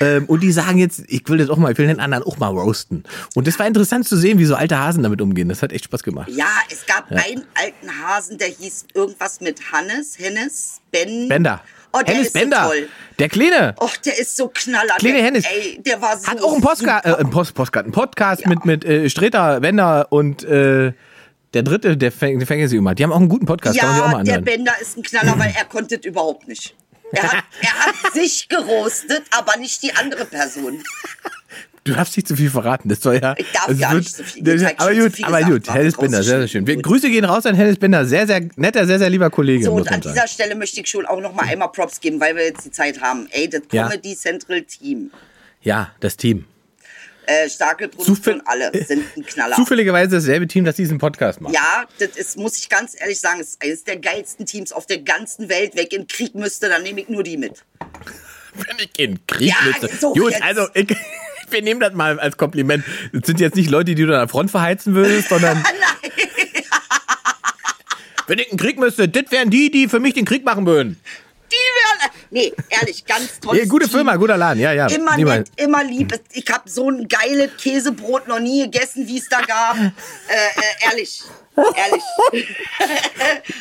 Ähm, und die sagen jetzt, ich will das auch mal, ich will den anderen auch mal roasten. Und das war interessant zu sehen, wie so alte Hasen damit umgehen. Das hat echt Spaß gemacht. Ja, es gab einen alten Hasen, der hieß irgendwas mit Hannes, Hennes, Ben. Bender. Oh, der Hennes ist Bender. so toll. Der Kleine. Och, der ist so knaller. Kleine der, Hennes. Ey, der war so Hat auch einen Postcard, äh, einen Post, Postcard, einen Podcast Ja. mit, mit äh, Streter, Wender und äh, der dritte, der fängt, der fängt sie immer. Die haben auch einen guten Podcast, Ja, der. Bender ist ein Knaller, weil er konnte es überhaupt nicht. Er hat, er hat (laughs) sich gerostet, aber nicht die andere Person. Du darfst nicht zu viel verraten, das soll ja. Ich darf gar nicht so viel. Das, aber zu gut, viel aber gut. Hennes Bender, sehr, sehr schön. Wir. Grüße gehen raus an Hennes Bender, sehr, sehr netter, sehr, sehr lieber Kollege, So, und an sagen. dieser Stelle möchte ich schon auch noch mal einmal Props geben, weil wir jetzt die Zeit haben. Ey, das Ja. Comedy Central Team, Ja, das Team. äh, starke Produktion, alle sind ein Knaller. Zufälligerweise dasselbe Team, das diesen Podcast macht. Ja, das ist, muss ich ganz ehrlich sagen, ist eines der geilsten Teams auf der ganzen Welt. Wenn ich in Krieg müsste, dann nehme ich nur die mit. (laughs) Wenn ich in Krieg Ja, müsste. so Gut, jetzt. also ich, (laughs) wir nehmen das mal als Kompliment. Das sind jetzt nicht Leute, die du an der Front verheizen würdest, sondern (laughs) Nein, wenn ich in den Krieg müsste, das wären die, die für mich den Krieg machen würden. die wären. Nee, ehrlich, ganz toll. Ja, gute Firma, guter Laden, ja, ja. Immer nett, immer lieb. Ich habe so ein geiles Käsebrot noch nie gegessen, wie es da gab. (laughs) äh, äh, ehrlich. Ehrlich.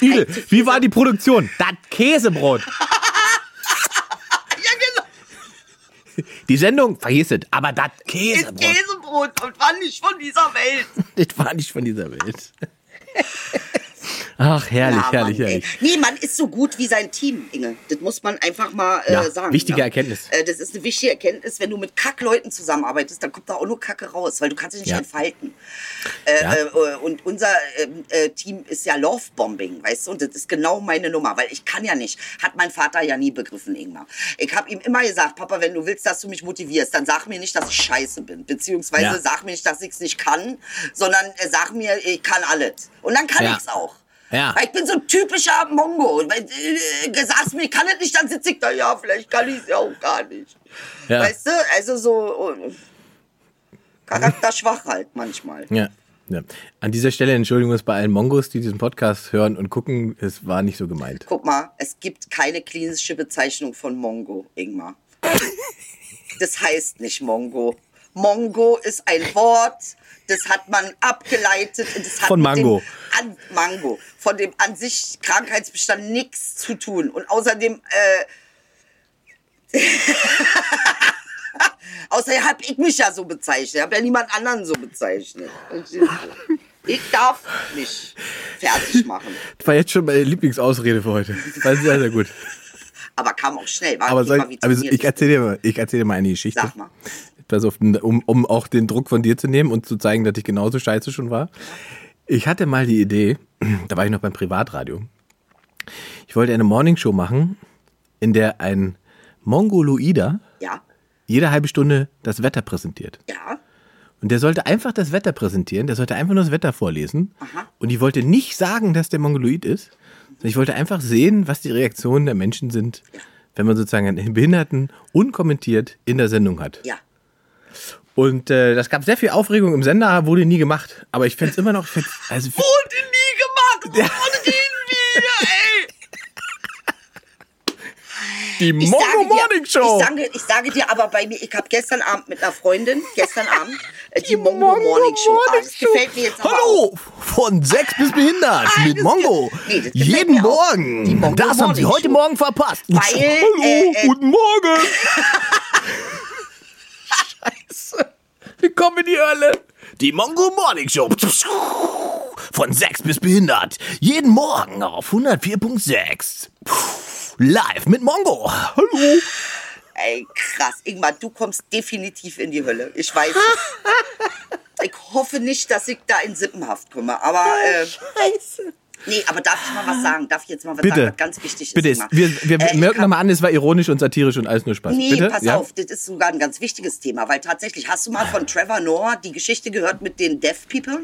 Idel, wie war die Produktion? Das Käsebrot. ja, genau. (laughs) Die Sendung, vergiss es, aber das Ist Käsebrot, Käsebrot und war nicht von dieser Welt. (laughs) das war nicht von dieser Welt. (laughs) Ach, herrlich, Ja, herrlich, Mann, ey. herrlich. Nee, man ist so gut wie sein Team, Inge. Das muss man einfach mal äh, Ja, sagen. wichtige ja. Erkenntnis. Äh, das ist eine wichtige Erkenntnis. Wenn du mit Kackleuten zusammenarbeitest, dann kommt da auch nur Kacke raus, weil du kannst dich nicht entfalten. Äh, Ja. äh, und unser ähm, äh, Team ist ja Love-Bombing, weißt du? Und das ist genau meine Nummer, weil ich kann ja nicht. Hat mein Vater ja nie begriffen, Ingmar. Ich habe ihm immer gesagt, Papa, wenn du willst, dass du mich motivierst, dann sag mir nicht, dass ich scheiße bin. Beziehungsweise sag mir nicht, dass ich es nicht kann, sondern äh, sag mir, ich kann alles. Und dann kann Ja. ich es auch. Ja. Weil ich bin so ein typischer Mongo. Und Weil, äh, sagst mir, ich kann es nicht, dann sitze ich da, ja, vielleicht kann ich es ja auch gar nicht. Ja. Weißt du, also so äh, charakterschwach halt manchmal. Ja. ja. An dieser Stelle Entschuldigung bei allen Mongos, die diesen Podcast hören und gucken. Es war nicht so gemeint. Guck mal, es gibt keine klinische Bezeichnung von Mongo, Ingmar. Das heißt nicht Mongo. Mongo ist ein Wort, das hat man abgeleitet das hat Von Mango. Dem an, Mango. Von dem an sich Krankheitsbestand nichts zu tun. Und außerdem, äh, (laughs) außerdem habe ich mich ja so bezeichnet. Ich habe ja niemand anderen so bezeichnet. Ich darf mich fertig machen. Das war jetzt schon meine Lieblingsausrede für heute. War sehr, sehr gut. Aber kam auch schnell. War Aber, soll, aber ich erzähle dir, mal- ich erzähl dir mal eine Geschichte. Sag mal. Pass auf, um, um auch den Druck von dir zu nehmen und zu zeigen, dass ich genauso scheiße schon war. Ich hatte mal die Idee, (clears throat) da war ich noch beim Privatradio. Ich wollte eine Morningshow machen, in der ein Mongoloider Ja, jede halbe Stunde das Wetter präsentiert. ja. Und der sollte einfach das Wetter präsentieren, der sollte einfach nur das Wetter vorlesen. Und ich wollte nicht sagen, dass der Mongoloid ist, sondern ich wollte einfach sehen, was die Reaktionen der Menschen sind, wenn man sozusagen einen Behinderten unkommentiert in der Sendung hat. Ja. Und äh, das gab sehr viel Aufregung im Sender, wurde nie gemacht. Aber ich fände es immer noch. ich fänd's- Also, (laughs) Wurde nie gemacht. Reden wir, ey? die sage, Morning Show! ich, sage, ich sage dir aber bei mir, ich habe gestern Abend mit einer Freundin, gestern Abend, äh, die, Mongo, Mongo Morning Show. Morning Ah, das gefällt mir jetzt aber auch. Hallo, von sechs bis behindert Ah, mit Mongo. nee, Jeden. Die Morgen. Mongo Das haben Sie heute. Morgen verpasst. Weil, Hallo, äh, äh, guten Morgen. (laughs) Scheiße. Wir kommen in die Hölle. Die Mongo Morning Show. Von sechs bis behindert. Jeden Morgen auf 104.6. Live mit Mongo. Hallo. Ey, krass. Ingmar, du kommst definitiv in die Hölle. Ich weiß. (laughs) ich hoffe nicht, dass ich da in Sippenhaft komme. Aber, äh, Scheiße. Nee, aber darf ich mal was sagen? Darf ich jetzt mal was Bitte. sagen, was ganz wichtig ist? Bitte, wir, wir Äh, merken nochmal an, es war ironisch und satirisch und alles nur Spaß. Nee, Bitte? pass ja? auf, das ist sogar ein ganz wichtiges Thema, weil tatsächlich, hast du mal von Trevor Noah die Geschichte gehört mit den Deaf People?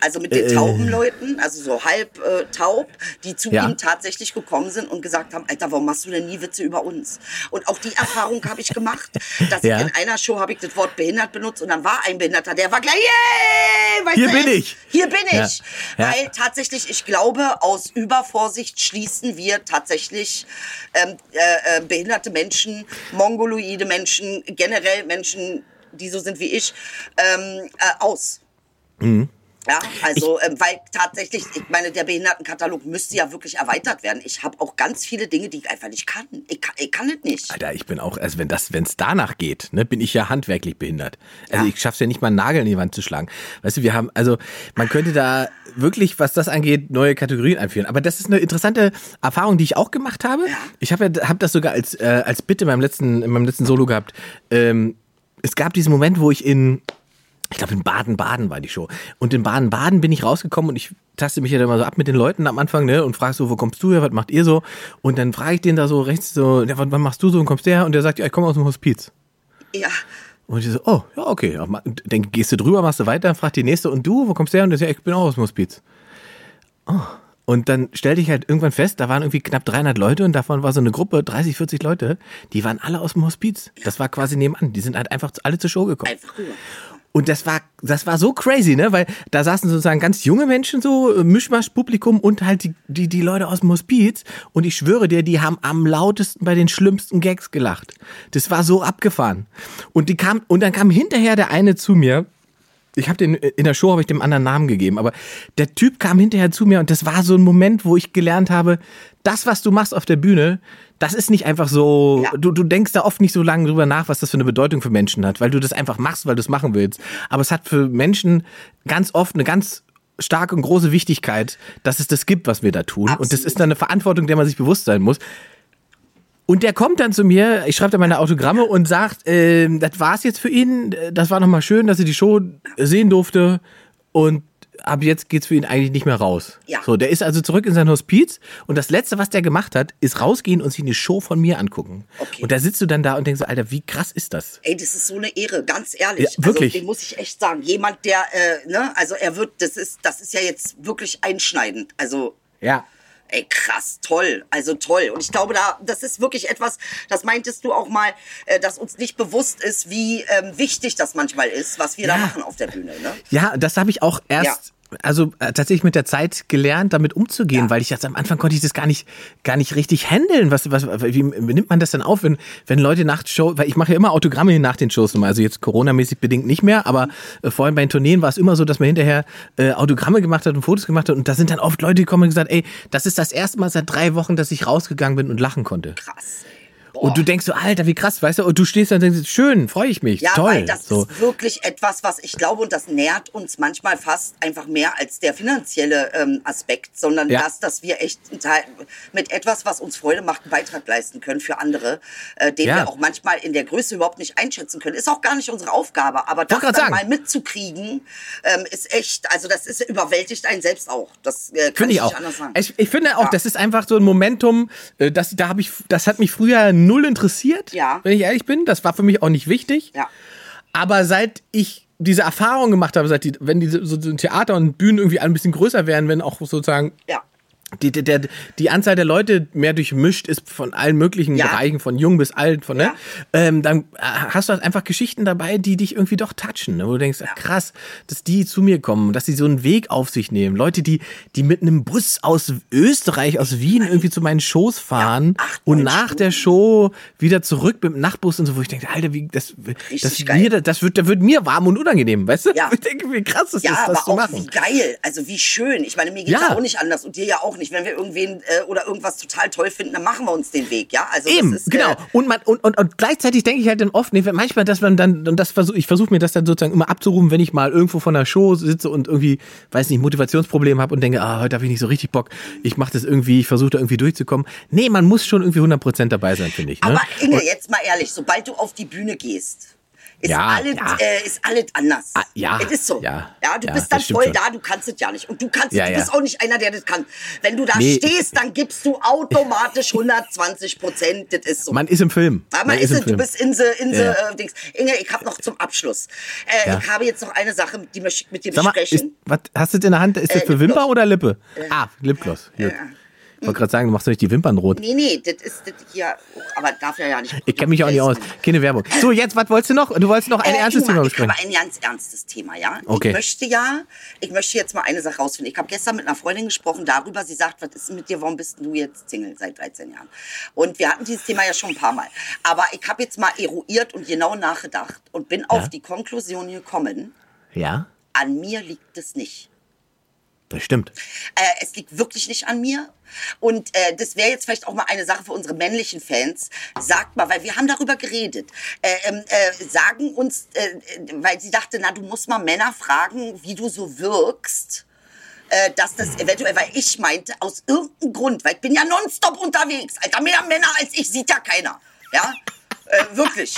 Also mit den Äh. tauben Leuten, also so halb äh, taub, die zu Ja. ihm tatsächlich gekommen sind und gesagt haben, Alter, warum machst du denn nie Witze über uns? Und auch die Erfahrung habe ich gemacht, dass Ja. ich in einer Show habe ich das Wort behindert benutzt und dann war ein Behinderter, der war gleich, yay! Hier bin ich. Hier bin ich. Ja. Ja. Weil tatsächlich, ich glaube, aus Übervorsicht schließen wir tatsächlich ähm, äh, äh, behinderte Menschen, mongoloide Menschen, generell Menschen, die so sind wie ich, ähm, äh, aus. Mhm. Ja, also, ähm, weil tatsächlich, ich meine, der Behindertenkatalog müsste ja wirklich erweitert werden. Ich habe auch ganz viele Dinge, die ich einfach nicht kann. Ich kann, ich kann das nicht. Alter, ich bin auch, also wenn das, wenn es danach geht, ne, bin ich ja handwerklich behindert. Also Ja. ich schaff's ja nicht mal einen Nagel in die Wand zu schlagen. Weißt du, wir haben, also man könnte da wirklich, was das angeht, neue Kategorien einführen. Aber das ist eine interessante Erfahrung, die ich auch gemacht habe. Ich habe ja, hab das sogar als äh, als Bitte in meinem letzten, in meinem letzten Solo gehabt. Ähm, es gab diesen Moment, wo ich in ich glaube, in Baden-Baden war die Show. Und in Baden-Baden bin ich rausgekommen und ich taste mich ja dann mal so ab mit den Leuten am Anfang, ne, und frag so, wo kommst du her, was macht ihr so? Und dann frage ich den da so rechts so, ja, wann, machst du so und kommst du her? Und der sagt, ja, ich komme aus dem Hospiz. Ja, Und ich so, oh, ja, okay. Dann gehst du drüber, machst du weiter, fragt die nächste, und du, wo kommst du her? Und der sagt, ja, ich bin auch aus dem Hospiz. Oh. Und dann stellte ich halt irgendwann fest, da waren irgendwie knapp 300 Leute und davon war so eine Gruppe, 30, 40 Leute, die waren alle aus dem Hospiz. Das war quasi nebenan. Die sind halt einfach alle zur Show gekommen. einfach rüber. Und das war, das war so crazy, ne? Weil da saßen sozusagen ganz junge Menschen so, äh, Mischmasch-Publikum und halt die, die, die Leute aus dem Hospiz. Und ich schwöre dir, die haben am lautesten bei den schlimmsten Gags gelacht. Das war so abgefahren. Und die kam, und dann kam hinterher der eine zu mir. Ich habe den, in der Show habe ich dem anderen Namen gegeben, aber der Typ kam hinterher zu mir und das war so ein Moment, wo ich gelernt habe, das, was du machst auf der Bühne, das ist nicht einfach so, Ja. du, du denkst da oft nicht so lange drüber nach, was das für eine Bedeutung für Menschen hat, weil du das einfach machst, weil du es machen willst. Aber es hat für Menschen ganz oft eine ganz starke und große Wichtigkeit, dass es das gibt, was wir da tun. Und das Absolut. ist dann eine Verantwortung, der man sich bewusst sein muss. Und der kommt dann zu mir, ich schreibe da meine Autogramme und sagt, ähm, das war's jetzt für ihn. Das war nochmal schön, dass er die Show sehen durfte. Und ab jetzt geht's für ihn eigentlich nicht mehr raus. Ja. So, der ist also zurück in sein Hospiz. Und das Letzte, was der gemacht hat, ist rausgehen und sich eine Show von mir angucken. Okay. Und da sitzt du dann da und denkst so, Alter, wie krass ist das? Ey, das ist so eine Ehre, ganz ehrlich. Ja, wirklich. Also, den muss ich echt sagen. Jemand, der, äh, ne, also er wird, das ist, das ist ja jetzt wirklich einschneidend. Also, Ja. Ey, krass, toll, also toll. Und ich glaube, da, das ist wirklich etwas, das meintest du auch mal, äh, dass uns nicht bewusst ist, wie ähm, wichtig das manchmal ist, was wir da Ja. machen auf der Bühne. Ne? Ja, das habe ich auch erst, also äh, tatsächlich mit der Zeit gelernt, damit umzugehen, Ja. weil ich jetzt am Anfang konnte ich das gar nicht, gar nicht richtig handeln. Was, was, wie nimmt man das dann auf, wenn, wenn Leute nach Show, weil ich mache ja immer Autogramme nach den Shows nochmal, also jetzt Corona-mäßig bedingt nicht mehr, aber äh, vorhin bei den Tourneen war es immer so, dass man hinterher äh, Autogramme gemacht hat und Fotos gemacht hat und da sind dann oft Leute gekommen und gesagt, ey, das ist das erste Mal seit drei Wochen, dass ich rausgegangen bin und lachen konnte. Krass. Ey. Und du denkst so, Alter, wie krass, weißt du, und du stehst da und denkst, schön, freue ich mich, Ja, toll. weil das so. ist wirklich etwas, was ich glaube, und das nährt uns manchmal fast einfach mehr als der finanzielle ähm, Aspekt, sondern Ja. das, dass wir echt mit etwas, was uns Freude macht, einen Beitrag leisten können für andere, äh, den Ja. wir auch manchmal in der Größe überhaupt nicht einschätzen können. Ist auch gar nicht unsere Aufgabe, aber das dann sagen. mal mitzukriegen, ähm, ist echt, also das ist überwältigt einen selbst auch. Das äh, kann ich nicht auch. anders sagen. Ich, ich finde auch, Ja. das ist einfach so ein Momentum, äh, das, da habe ich, das hat mich früher null interessiert, Ja. wenn ich ehrlich bin. Das war für mich auch nicht wichtig. ja. Aber seit ich diese Erfahrung gemacht habe, seit die, wenn diese so, so Theater und Bühnen irgendwie ein bisschen größer werden, wenn auch sozusagen Ja. Die, die, der, die Anzahl der Leute mehr durchmischt ist von allen möglichen Ja. Bereichen, von jung bis alt, von, ne? Ja. Ähm, dann äh, hast du halt einfach Geschichten dabei, die dich irgendwie doch touchen, ne? wo du denkst, ah, krass, dass die zu mir kommen, dass die so einen Weg auf sich nehmen. Leute, die, die mit einem Bus aus Österreich, aus Wien irgendwie zu meinen Shows fahren acht, und neun nach der Show wieder zurück mit dem Nachtbus und so, wo ich denke, Alter, wie, das, das, geil. mir, das wird, da wird mir warm und unangenehm, weißt du? Ja. (laughs) Ich denke, wie krass das Ja, ist, das aber zu auch machen. wie geil, also wie schön. Ich meine, mir geht's Ja. ja auch nicht anders und dir ja auch nicht. Wenn wir irgendwen äh, oder irgendwas total toll finden, dann machen wir uns den Weg, ja? Also Eben, ist, genau. Äh, Und, man, und, und, und gleichzeitig denke ich halt dann oft, nee, manchmal, dass man dann, und das versuch, ich versuche mir das dann sozusagen immer abzurufen, wenn ich mal irgendwo von einer Show sitze und irgendwie, weiß nicht, Motivationsproblem habe und denke, ah, heute habe ich nicht so richtig Bock, ich mache das irgendwie, ich versuche da irgendwie durchzukommen. Nee, man muss schon irgendwie 100% dabei sein, finde ich. Ne? aber Inge, jetzt mal ehrlich, sobald du auf die Bühne gehst, ist, Ja, alles, ja. Äh, ist alles anders. Ah, ja, Es ist so. ja, du ja, bist das dann voll schon. da, du kannst es ja nicht. Und du kannst, Ja, du ja. bist auch nicht einer, der das kann. Wenn du da Nee. stehst, dann gibst du automatisch (laughs) 120 Prozent. Das ist so. Man ist im Film. Ja, man ist im es, du bist in the, in the Ja. äh, Dings. Inge, ich habe noch zum Abschluss. Äh, Ja. Ich habe jetzt noch eine Sache, die möchte ich mit dir Sag mal, ist, besprechen. was, hast du das in der Hand? Ist das Äh, für Lipgloss. Wimper oder Lippe? ah, Lipgloss. Gut. Ich wollte gerade sagen, du machst doch nicht die Wimpern rot. Nee, nee, das ist das hier. Aber darf ja ja nicht. Ich kenne mich auch nicht aus. Keine Werbung. So, jetzt, was wolltest du noch? Du wolltest noch ein Äh, ernstes Thema Ich besprechen. habe ein ganz ernstes Thema, ja. Okay. Ich möchte ja, ich möchte jetzt mal eine Sache rausfinden. Ich habe gestern mit einer Freundin gesprochen darüber. Sie sagt, was ist mit dir? Warum bist du jetzt Single seit 13 Jahren? Und wir hatten dieses Thema ja schon ein paar Mal. Aber ich habe jetzt mal eruiert und genau nachgedacht und bin auf die Konklusion gekommen, Ja, an mir liegt es nicht. Das stimmt. Äh, es liegt wirklich nicht an mir. Und äh, das wäre jetzt vielleicht auch mal eine Sache für unsere männlichen Fans. Sagt mal, weil wir haben darüber geredet. Äh, ähm, äh, sagen uns, äh, äh, weil sie dachte, na, du musst mal Männer fragen, wie du so wirkst. Dass das eventuell, weil ich meinte, aus irgendeinem Grund, weil ich bin ja nonstop unterwegs. Alter, mehr Männer als ich sieht ja keiner. Ja, wirklich.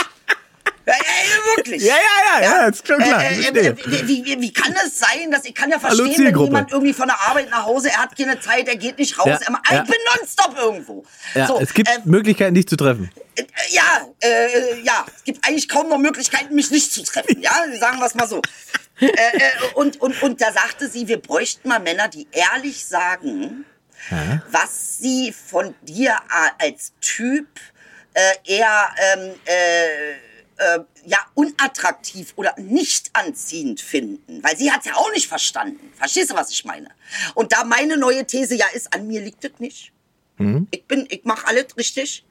Ja, ja, wirklich. (laughs) Ja, ja, ja, ja, ist schon klar, Äh, äh, äh, wie, wie, wie, kann es sein, dass ich kann ja verstehen, wenn jemand irgendwie von der Arbeit nach Hause, er hat keine Zeit, er geht nicht raus, Ja, er, ma- ja. ich bin nonstop irgendwo. Ja, so, es gibt äh, Möglichkeiten, dich zu treffen. äh, ja, äh, ja, es gibt eigentlich kaum noch Möglichkeiten, mich nicht zu treffen. Ja, sagen wir es mal so. äh, äh, und, und, und da sagte sie, wir bräuchten mal Männer, die ehrlich sagen, was sie von dir äh, als Typ äh, eher ähm, äh, äh, ja, unattraktiv oder nicht anziehend finden. Weil sie hat es ja auch nicht verstanden. Verstehst du, was ich meine? Und da meine neue These ja ist, an mir liegt es nicht. Ich bin, ich mache alles richtig.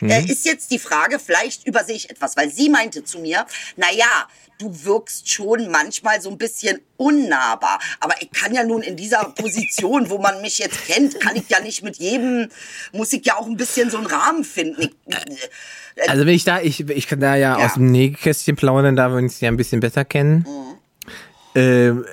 Äh, ist jetzt die Frage, vielleicht übersehe ich etwas, weil sie meinte zu mir, na ja, du wirkst schon manchmal so ein bisschen unnahbar. Aber ich kann ja nun in dieser (laughs) Position, wo man mich jetzt kennt, kann ich ja nicht mit jedem, muss ich ja auch ein bisschen so einen Rahmen finden. Ich, äh, Also wenn ich da, ich, ich kann da ja, Ja. aus dem Nähkästchen plaudern, da wir uns ja ein bisschen besser kennen. Ähm,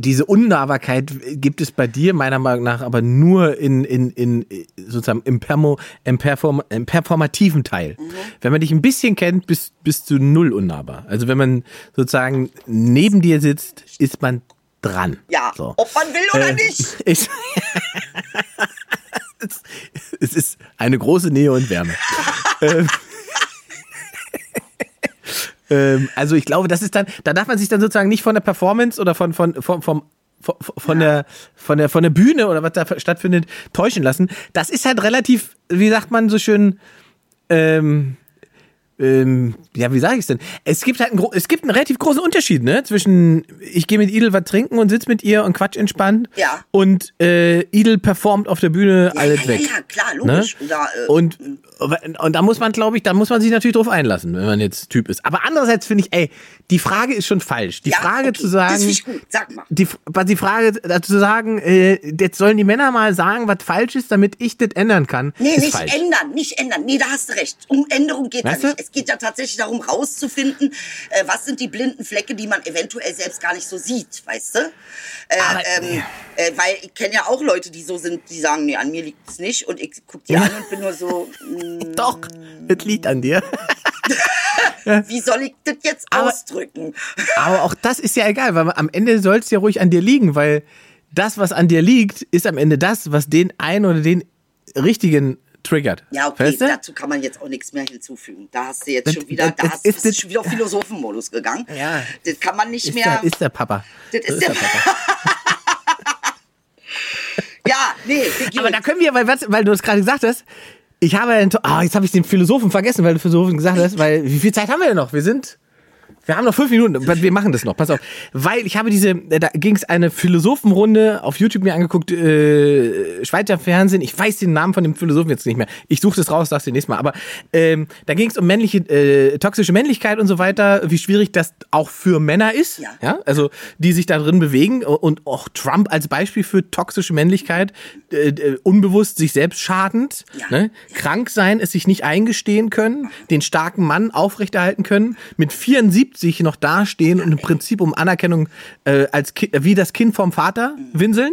diese Unnahbarkeit gibt es bei dir meiner Meinung nach aber nur in, in, in sozusagen im, Permo, im, Perform, im performativen Teil. Wenn man dich ein bisschen kennt, bist, bist du null unnahbar. Also wenn man sozusagen neben dir sitzt, ist man dran. ja, So. ob man will oder Äh, nicht. (laughs) Ich, (laughs) es ist eine große Nähe und Wärme. (laughs) ähm, also ich glaube, das ist dann, da darf man sich dann sozusagen nicht von der Performance oder von, von, von, vom, von, von, der, von, der, von der Bühne oder was da stattfindet, täuschen lassen. Das ist halt relativ, wie sagt man so schön, ähm, ähm, ja, wie sage ich es denn? Es gibt halt einen, es gibt einen relativ großen Unterschied, ne? Zwischen ich gehe mit Idel was trinken und sitz mit ihr und quatsch entspannt. Ja. Und äh, Idel performt auf der Bühne Ja, alles ja, weg. ja, ja, klar, logisch. Ne? Oder, äh, und, und da muss man, glaube ich, da muss man sich natürlich drauf einlassen, wenn man jetzt Typ ist. Aber andererseits finde ich, ey, die Frage ist schon falsch. Die Ja, Frage okay, zu sagen, das ich gut. Sag mal. die, die Frage dazu zu sagen, äh, jetzt sollen die Männer mal sagen, was falsch ist, damit ich das ändern kann, Nee, nicht falsch. ändern, nicht ändern. Nee, da hast du recht. Um Änderung geht Weißt da du? nicht. Es geht ja tatsächlich darum, rauszufinden, äh, was sind die blinden Flecke, die man eventuell selbst gar nicht so sieht, weißt du? Äh, Aber- ähm, äh, weil ich kenne ja auch Leute, die so sind, die sagen, nee, an mir liegt es nicht. Und ich guck die Ja. an und bin nur so, (laughs) mm, Doch, es liegt an dir. Wie soll ich das jetzt Aber- ausdrücken? (laughs) Aber auch das ist ja egal, weil am Ende soll es ja ruhig an dir liegen, weil das, was an dir liegt, ist am Ende das, was den einen oder den richtigen triggert. Ja, okay, Weißt du? dazu kann man jetzt auch nichts mehr hinzufügen. Da hast du jetzt Das- schon wieder, das- da das hast, ist das- schon wieder auf Philosophenmodus gegangen. Ja. Das kann man nicht Ist mehr. der, ist der Papa. das ist der, (laughs) ja, nee, (laughs) Aber da können wir, weil, weil du es gerade gesagt hast, ich habe, ah, jetzt habe ich den Philosophen vergessen, weil du Philosophen gesagt hast, weil, wie viel Zeit haben wir denn noch? Wir sind, wir haben noch fünf Minuten, wir machen das noch, pass auf. Weil ich habe diese, da ging es eine Philosophenrunde auf YouTube mir angeguckt, äh, Schweizer Fernsehen, ich weiß den Namen von dem Philosophen jetzt nicht mehr. Ich suche das raus, sag's dir nächstes Mal. Aber ähm, da ging es um männliche, äh, toxische Männlichkeit und so weiter, wie schwierig das auch für Männer ist. Ja. ja? Also die sich da drin bewegen und auch Trump als Beispiel für toxische Männlichkeit, äh, äh, unbewusst sich selbst schadend, Ja. ne? krank sein, es sich nicht eingestehen können, den starken Mann aufrechterhalten können, mit 74 noch dastehen und im Prinzip um Anerkennung äh, als Ki wie das Kind vom Vater winseln.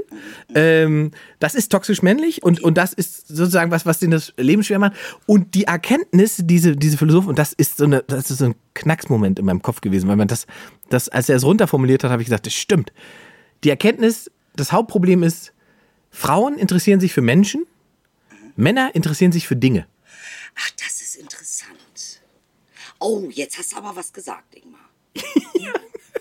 Ähm, das ist toxisch männlich und, und das ist sozusagen was, was denen das Leben schwer macht. Und die Erkenntnis, diese, diese Philosophen, und das ist so eine, das ist so ein Knacksmoment in meinem Kopf gewesen, weil man das, das, als er es runterformuliert hat, habe ich gesagt, das stimmt. Die Erkenntnis, das Hauptproblem ist, Frauen interessieren sich für Menschen, Männer interessieren sich für Dinge. Ach, das ist interessant. Oh, jetzt hast du aber was gesagt, Ingmar. (laughs)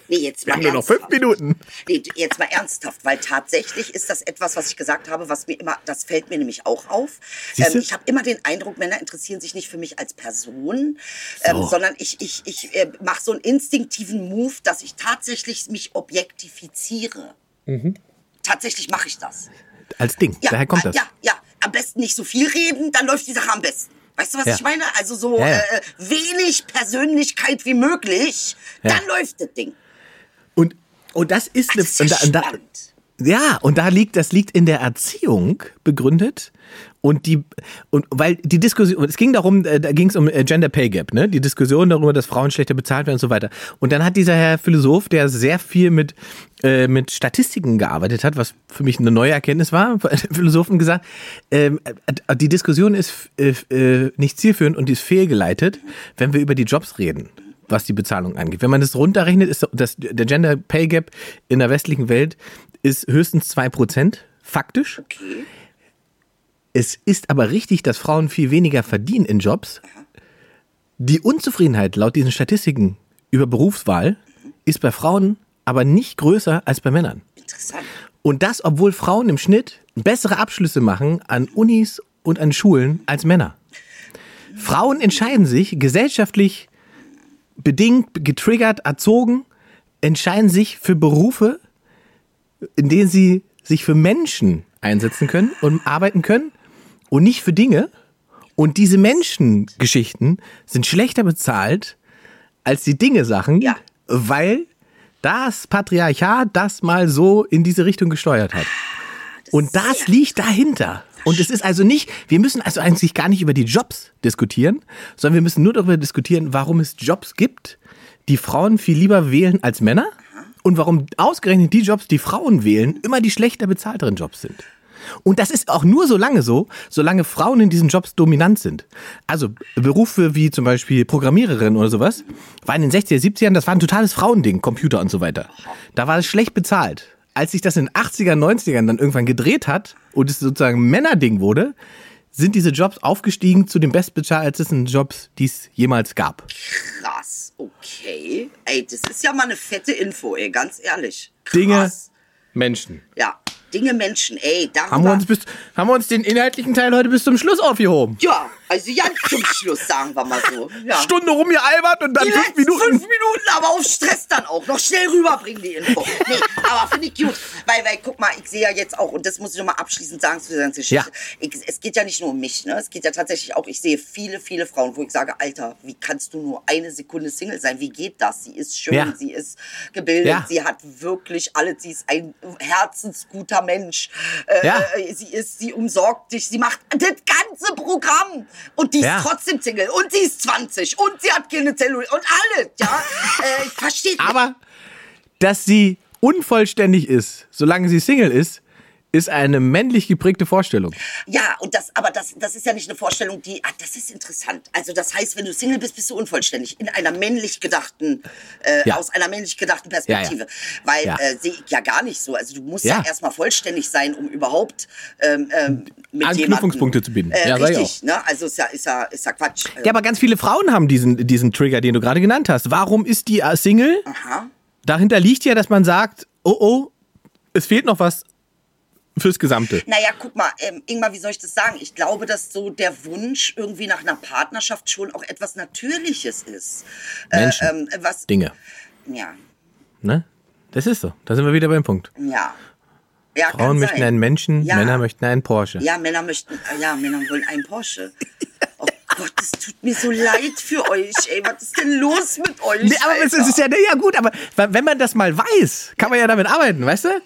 Nee, jetzt mal Wir haben nur noch fünf. Minuten. Nee, jetzt mal ernsthaft, weil tatsächlich ist das etwas, was ich gesagt habe, was mir immer, das fällt mir nämlich auch auf. Ähm, ich habe immer den Eindruck, Männer interessieren sich nicht für mich als Person, ähm, sondern ich, ich, ich äh, mache so einen instinktiven Move, dass ich tatsächlich mich objektifiziere. Mhm. Tatsächlich mache ich das. Als Ding. Ja, Daher kommt das. Ja, ja, am besten nicht so viel reden, dann läuft die Sache am besten. Weißt du, was Ja. ich meine? Also so Ja, ja. Äh, wenig Persönlichkeit wie möglich, Ja. dann läuft das Ding. Und, und das ist eine. das ist ja und da, und da, spannend. ja, und da liegt, das liegt in der Erziehung begründet. Und die, und weil die Diskussion, es ging darum, äh, da ging es um äh, Gender Pay Gap, ne? Die Diskussion darüber, dass Frauen schlechter bezahlt werden und so weiter. Und dann hat dieser Herr Philosoph, der sehr viel mit, äh, mit Statistiken gearbeitet hat, was für mich eine neue Erkenntnis war, (laughs) Philosophen gesagt, ähm, äh, die Diskussion ist äh, nicht zielführend und die ist fehlgeleitet, wenn wir über die Jobs reden was die Bezahlung angeht. Wenn man das runterrechnet, ist das, der Gender Pay Gap in der westlichen Welt ist höchstens 2%, faktisch. Okay. Es ist aber richtig, dass Frauen viel weniger verdienen in Jobs. Die Unzufriedenheit laut diesen Statistiken über Berufswahl ist bei Frauen aber nicht größer als bei Männern. Interessant. Und das, obwohl Frauen im Schnitt bessere Abschlüsse machen an Unis und an Schulen als Männer. Frauen entscheiden sich gesellschaftlich bedingt, getriggert, erzogen, entscheiden sich für Berufe, in denen sie sich für Menschen einsetzen können und arbeiten können und nicht für Dinge. Und diese Menschengeschichten sind schlechter bezahlt als die Dinge-Sachen, Ja. weil das Patriarchat das mal so in diese Richtung gesteuert hat. Und das liegt dahinter. Und es ist also nicht, wir müssen also eigentlich gar nicht über die Jobs diskutieren, sondern wir müssen nur darüber diskutieren, warum es Jobs gibt, die Frauen viel lieber wählen als Männer und warum ausgerechnet die Jobs, die Frauen wählen, immer die schlechter bezahlteren Jobs sind. Und das ist auch nur so lange so, solange Frauen in diesen Jobs dominant sind. Also Berufe wie zum Beispiel Programmiererin oder sowas, war in den 60er, 70ern, das war ein totales Frauending, Computer und so weiter. Da war es schlecht bezahlt. Als sich das in den 80er, 90ern dann irgendwann gedreht hat und es sozusagen ein Männerding wurde, sind diese Jobs aufgestiegen zu den bestbezahltesten Jobs, die es jemals gab. Krass. Okay. Ey, das ist ja mal eine fette Info, ey, ganz ehrlich. Krass. Dinge, Menschen. Ja, Dinge, Menschen, ey, darüber. Haben wir, uns bis, haben wir uns den inhaltlichen Teil heute bis zum Schluss aufgehoben? ja, also ganz zum Schluss, sagen wir mal so. Ja. Stunde rumgealbert und dann Die fünf Minuten. fünf Minuten, aber auf Stress dann auch. Noch schnell rüberbringen die Info. Nee, aber finde ich gut. Weil, weil, guck mal, ich sehe ja jetzt auch, und das muss ich nochmal abschließend sagen zu dieser ganzen Geschichte. Ja. Ich, es geht ja nicht nur um mich, ne? Es geht ja tatsächlich auch, ich sehe viele, viele Frauen, wo ich sage, Alter, wie kannst du nur eine Sekunde Single sein? Wie geht das? Sie ist schön, Ja. sie ist gebildet, Ja. sie hat wirklich alles, sie ist ein herzensguter Mensch. Äh, Ja. äh, Sie ist, sie umsorgt dich, sie macht das ganze Programm. Und die Ja. ist trotzdem Single. Und sie ist 20. Und sie hat keine Zellulite. Und alles, ja. äh, ich verstehe Aber dass sie unvollständig ist, solange sie Single ist, ist eine männlich geprägte Vorstellung. Ja, und das, aber das, das ist ja nicht eine Vorstellung, die, ah, das ist interessant. Also das heißt, wenn du Single bist, bist du unvollständig in einer männlich gedachten, äh, Ja. aus einer männlich gedachten Perspektive. ja. Weil Ja. äh, sehe ich ja gar nicht so. Also du musst ja, erstmal vollständig sein, um überhaupt ähm, ähm, mit Anknüpfungspunkte zu bieten. Äh, Ja, richtig, ne? Also ist ja, ist ja, ist ja Quatsch. Ja, aber ganz viele Frauen haben diesen, diesen Trigger, den du gerade genannt hast. Warum ist die äh, Single? Aha. Dahinter liegt ja, dass man sagt, oh oh, es fehlt noch was fürs Gesamte. Naja, guck mal, ähm, Ingmar, wie soll ich das sagen? Ich glaube, dass so der Wunsch irgendwie nach einer Partnerschaft schon auch etwas Natürliches ist. Menschen, Äh, ähm, was, Dinge. Ja, Ne? Das ist so. Da sind wir wieder beim Punkt. ja. Ja, Frauen möchten sein. einen Menschen, Ja. Männer möchten einen Porsche. Ja, Männer möchten, äh, ja, Männer wollen einen Porsche. Oh Gott, es tut mir so leid für euch, ey. Was ist denn los mit euch? Nee, aber es ist ja, ja gut, aber wenn man das mal weiß, kann man ja damit arbeiten, weißt du?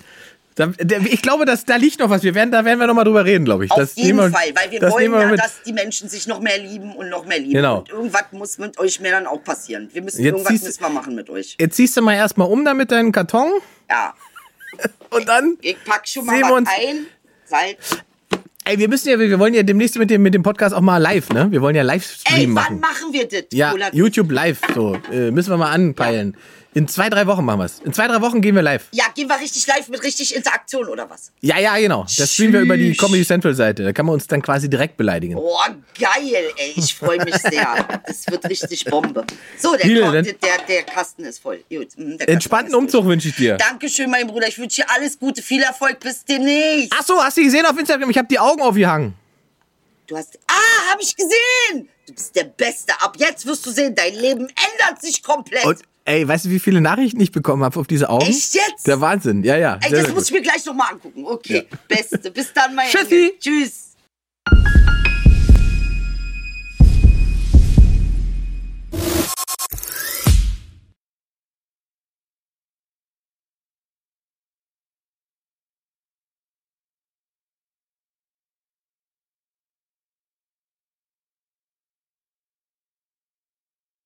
Da, der, ich glaube, dass da liegt noch was. Wir werden, da werden wir noch mal drüber reden, glaube ich. Auf das jeden wir- Fall, weil wir wollen wir ja, dass die Menschen sich noch mehr lieben und noch mehr lieben. Genau. Und irgendwas muss mit euch Männern auch passieren. Wir müssen Jetzt irgendwas siehst- müssen wir machen mit euch. Jetzt ziehst du mal erstmal um da mit deinem Karton Ja. (laughs) und dann. Ich pack schon mal was ein. Salz. Ey, wir müssen ja, wir wollen ja demnächst mit dem, mit dem Podcast auch mal live, ne? Wir wollen ja Livestream Ey, wann machen. machen wir das? Ja? YouTube live, so. Äh, müssen wir mal anpeilen. In zwei, drei Wochen machen wir's. In zwei, drei Wochen gehen wir live. Ja, gehen wir richtig live mit richtig Interaktion oder was? Ja, ja, genau. Das streamen wir über die. Comedy Central Seite. Da kann man uns dann quasi direkt beleidigen. Boah, geil, ey. Ich freue mich sehr. Das wird richtig Bombe. So, der, dann- der, der Kasten ist voll. Gut, der Entspannten Umzug wünsche ich dir. Dankeschön, mein Bruder. Ich wünsche dir alles Gute, viel Erfolg. Bis demnächst. Ach so, hast du gesehen auf Instagram? Ich habe die Augen aufgehangen. Du hast. Ah, hab ich gesehen. Du bist der Beste. Ab jetzt wirst du sehen, dein Leben ändert sich komplett. Und ey, weißt du, wie viele Nachrichten ich bekommen habe auf diese Augen? Echt jetzt? Der Wahnsinn. Ja, ja. Ey, das muss ich mir gleich noch mal angucken. Okay, Beste. Bis dann, mein (laughs) Tschüssi. Engel. Tschüss.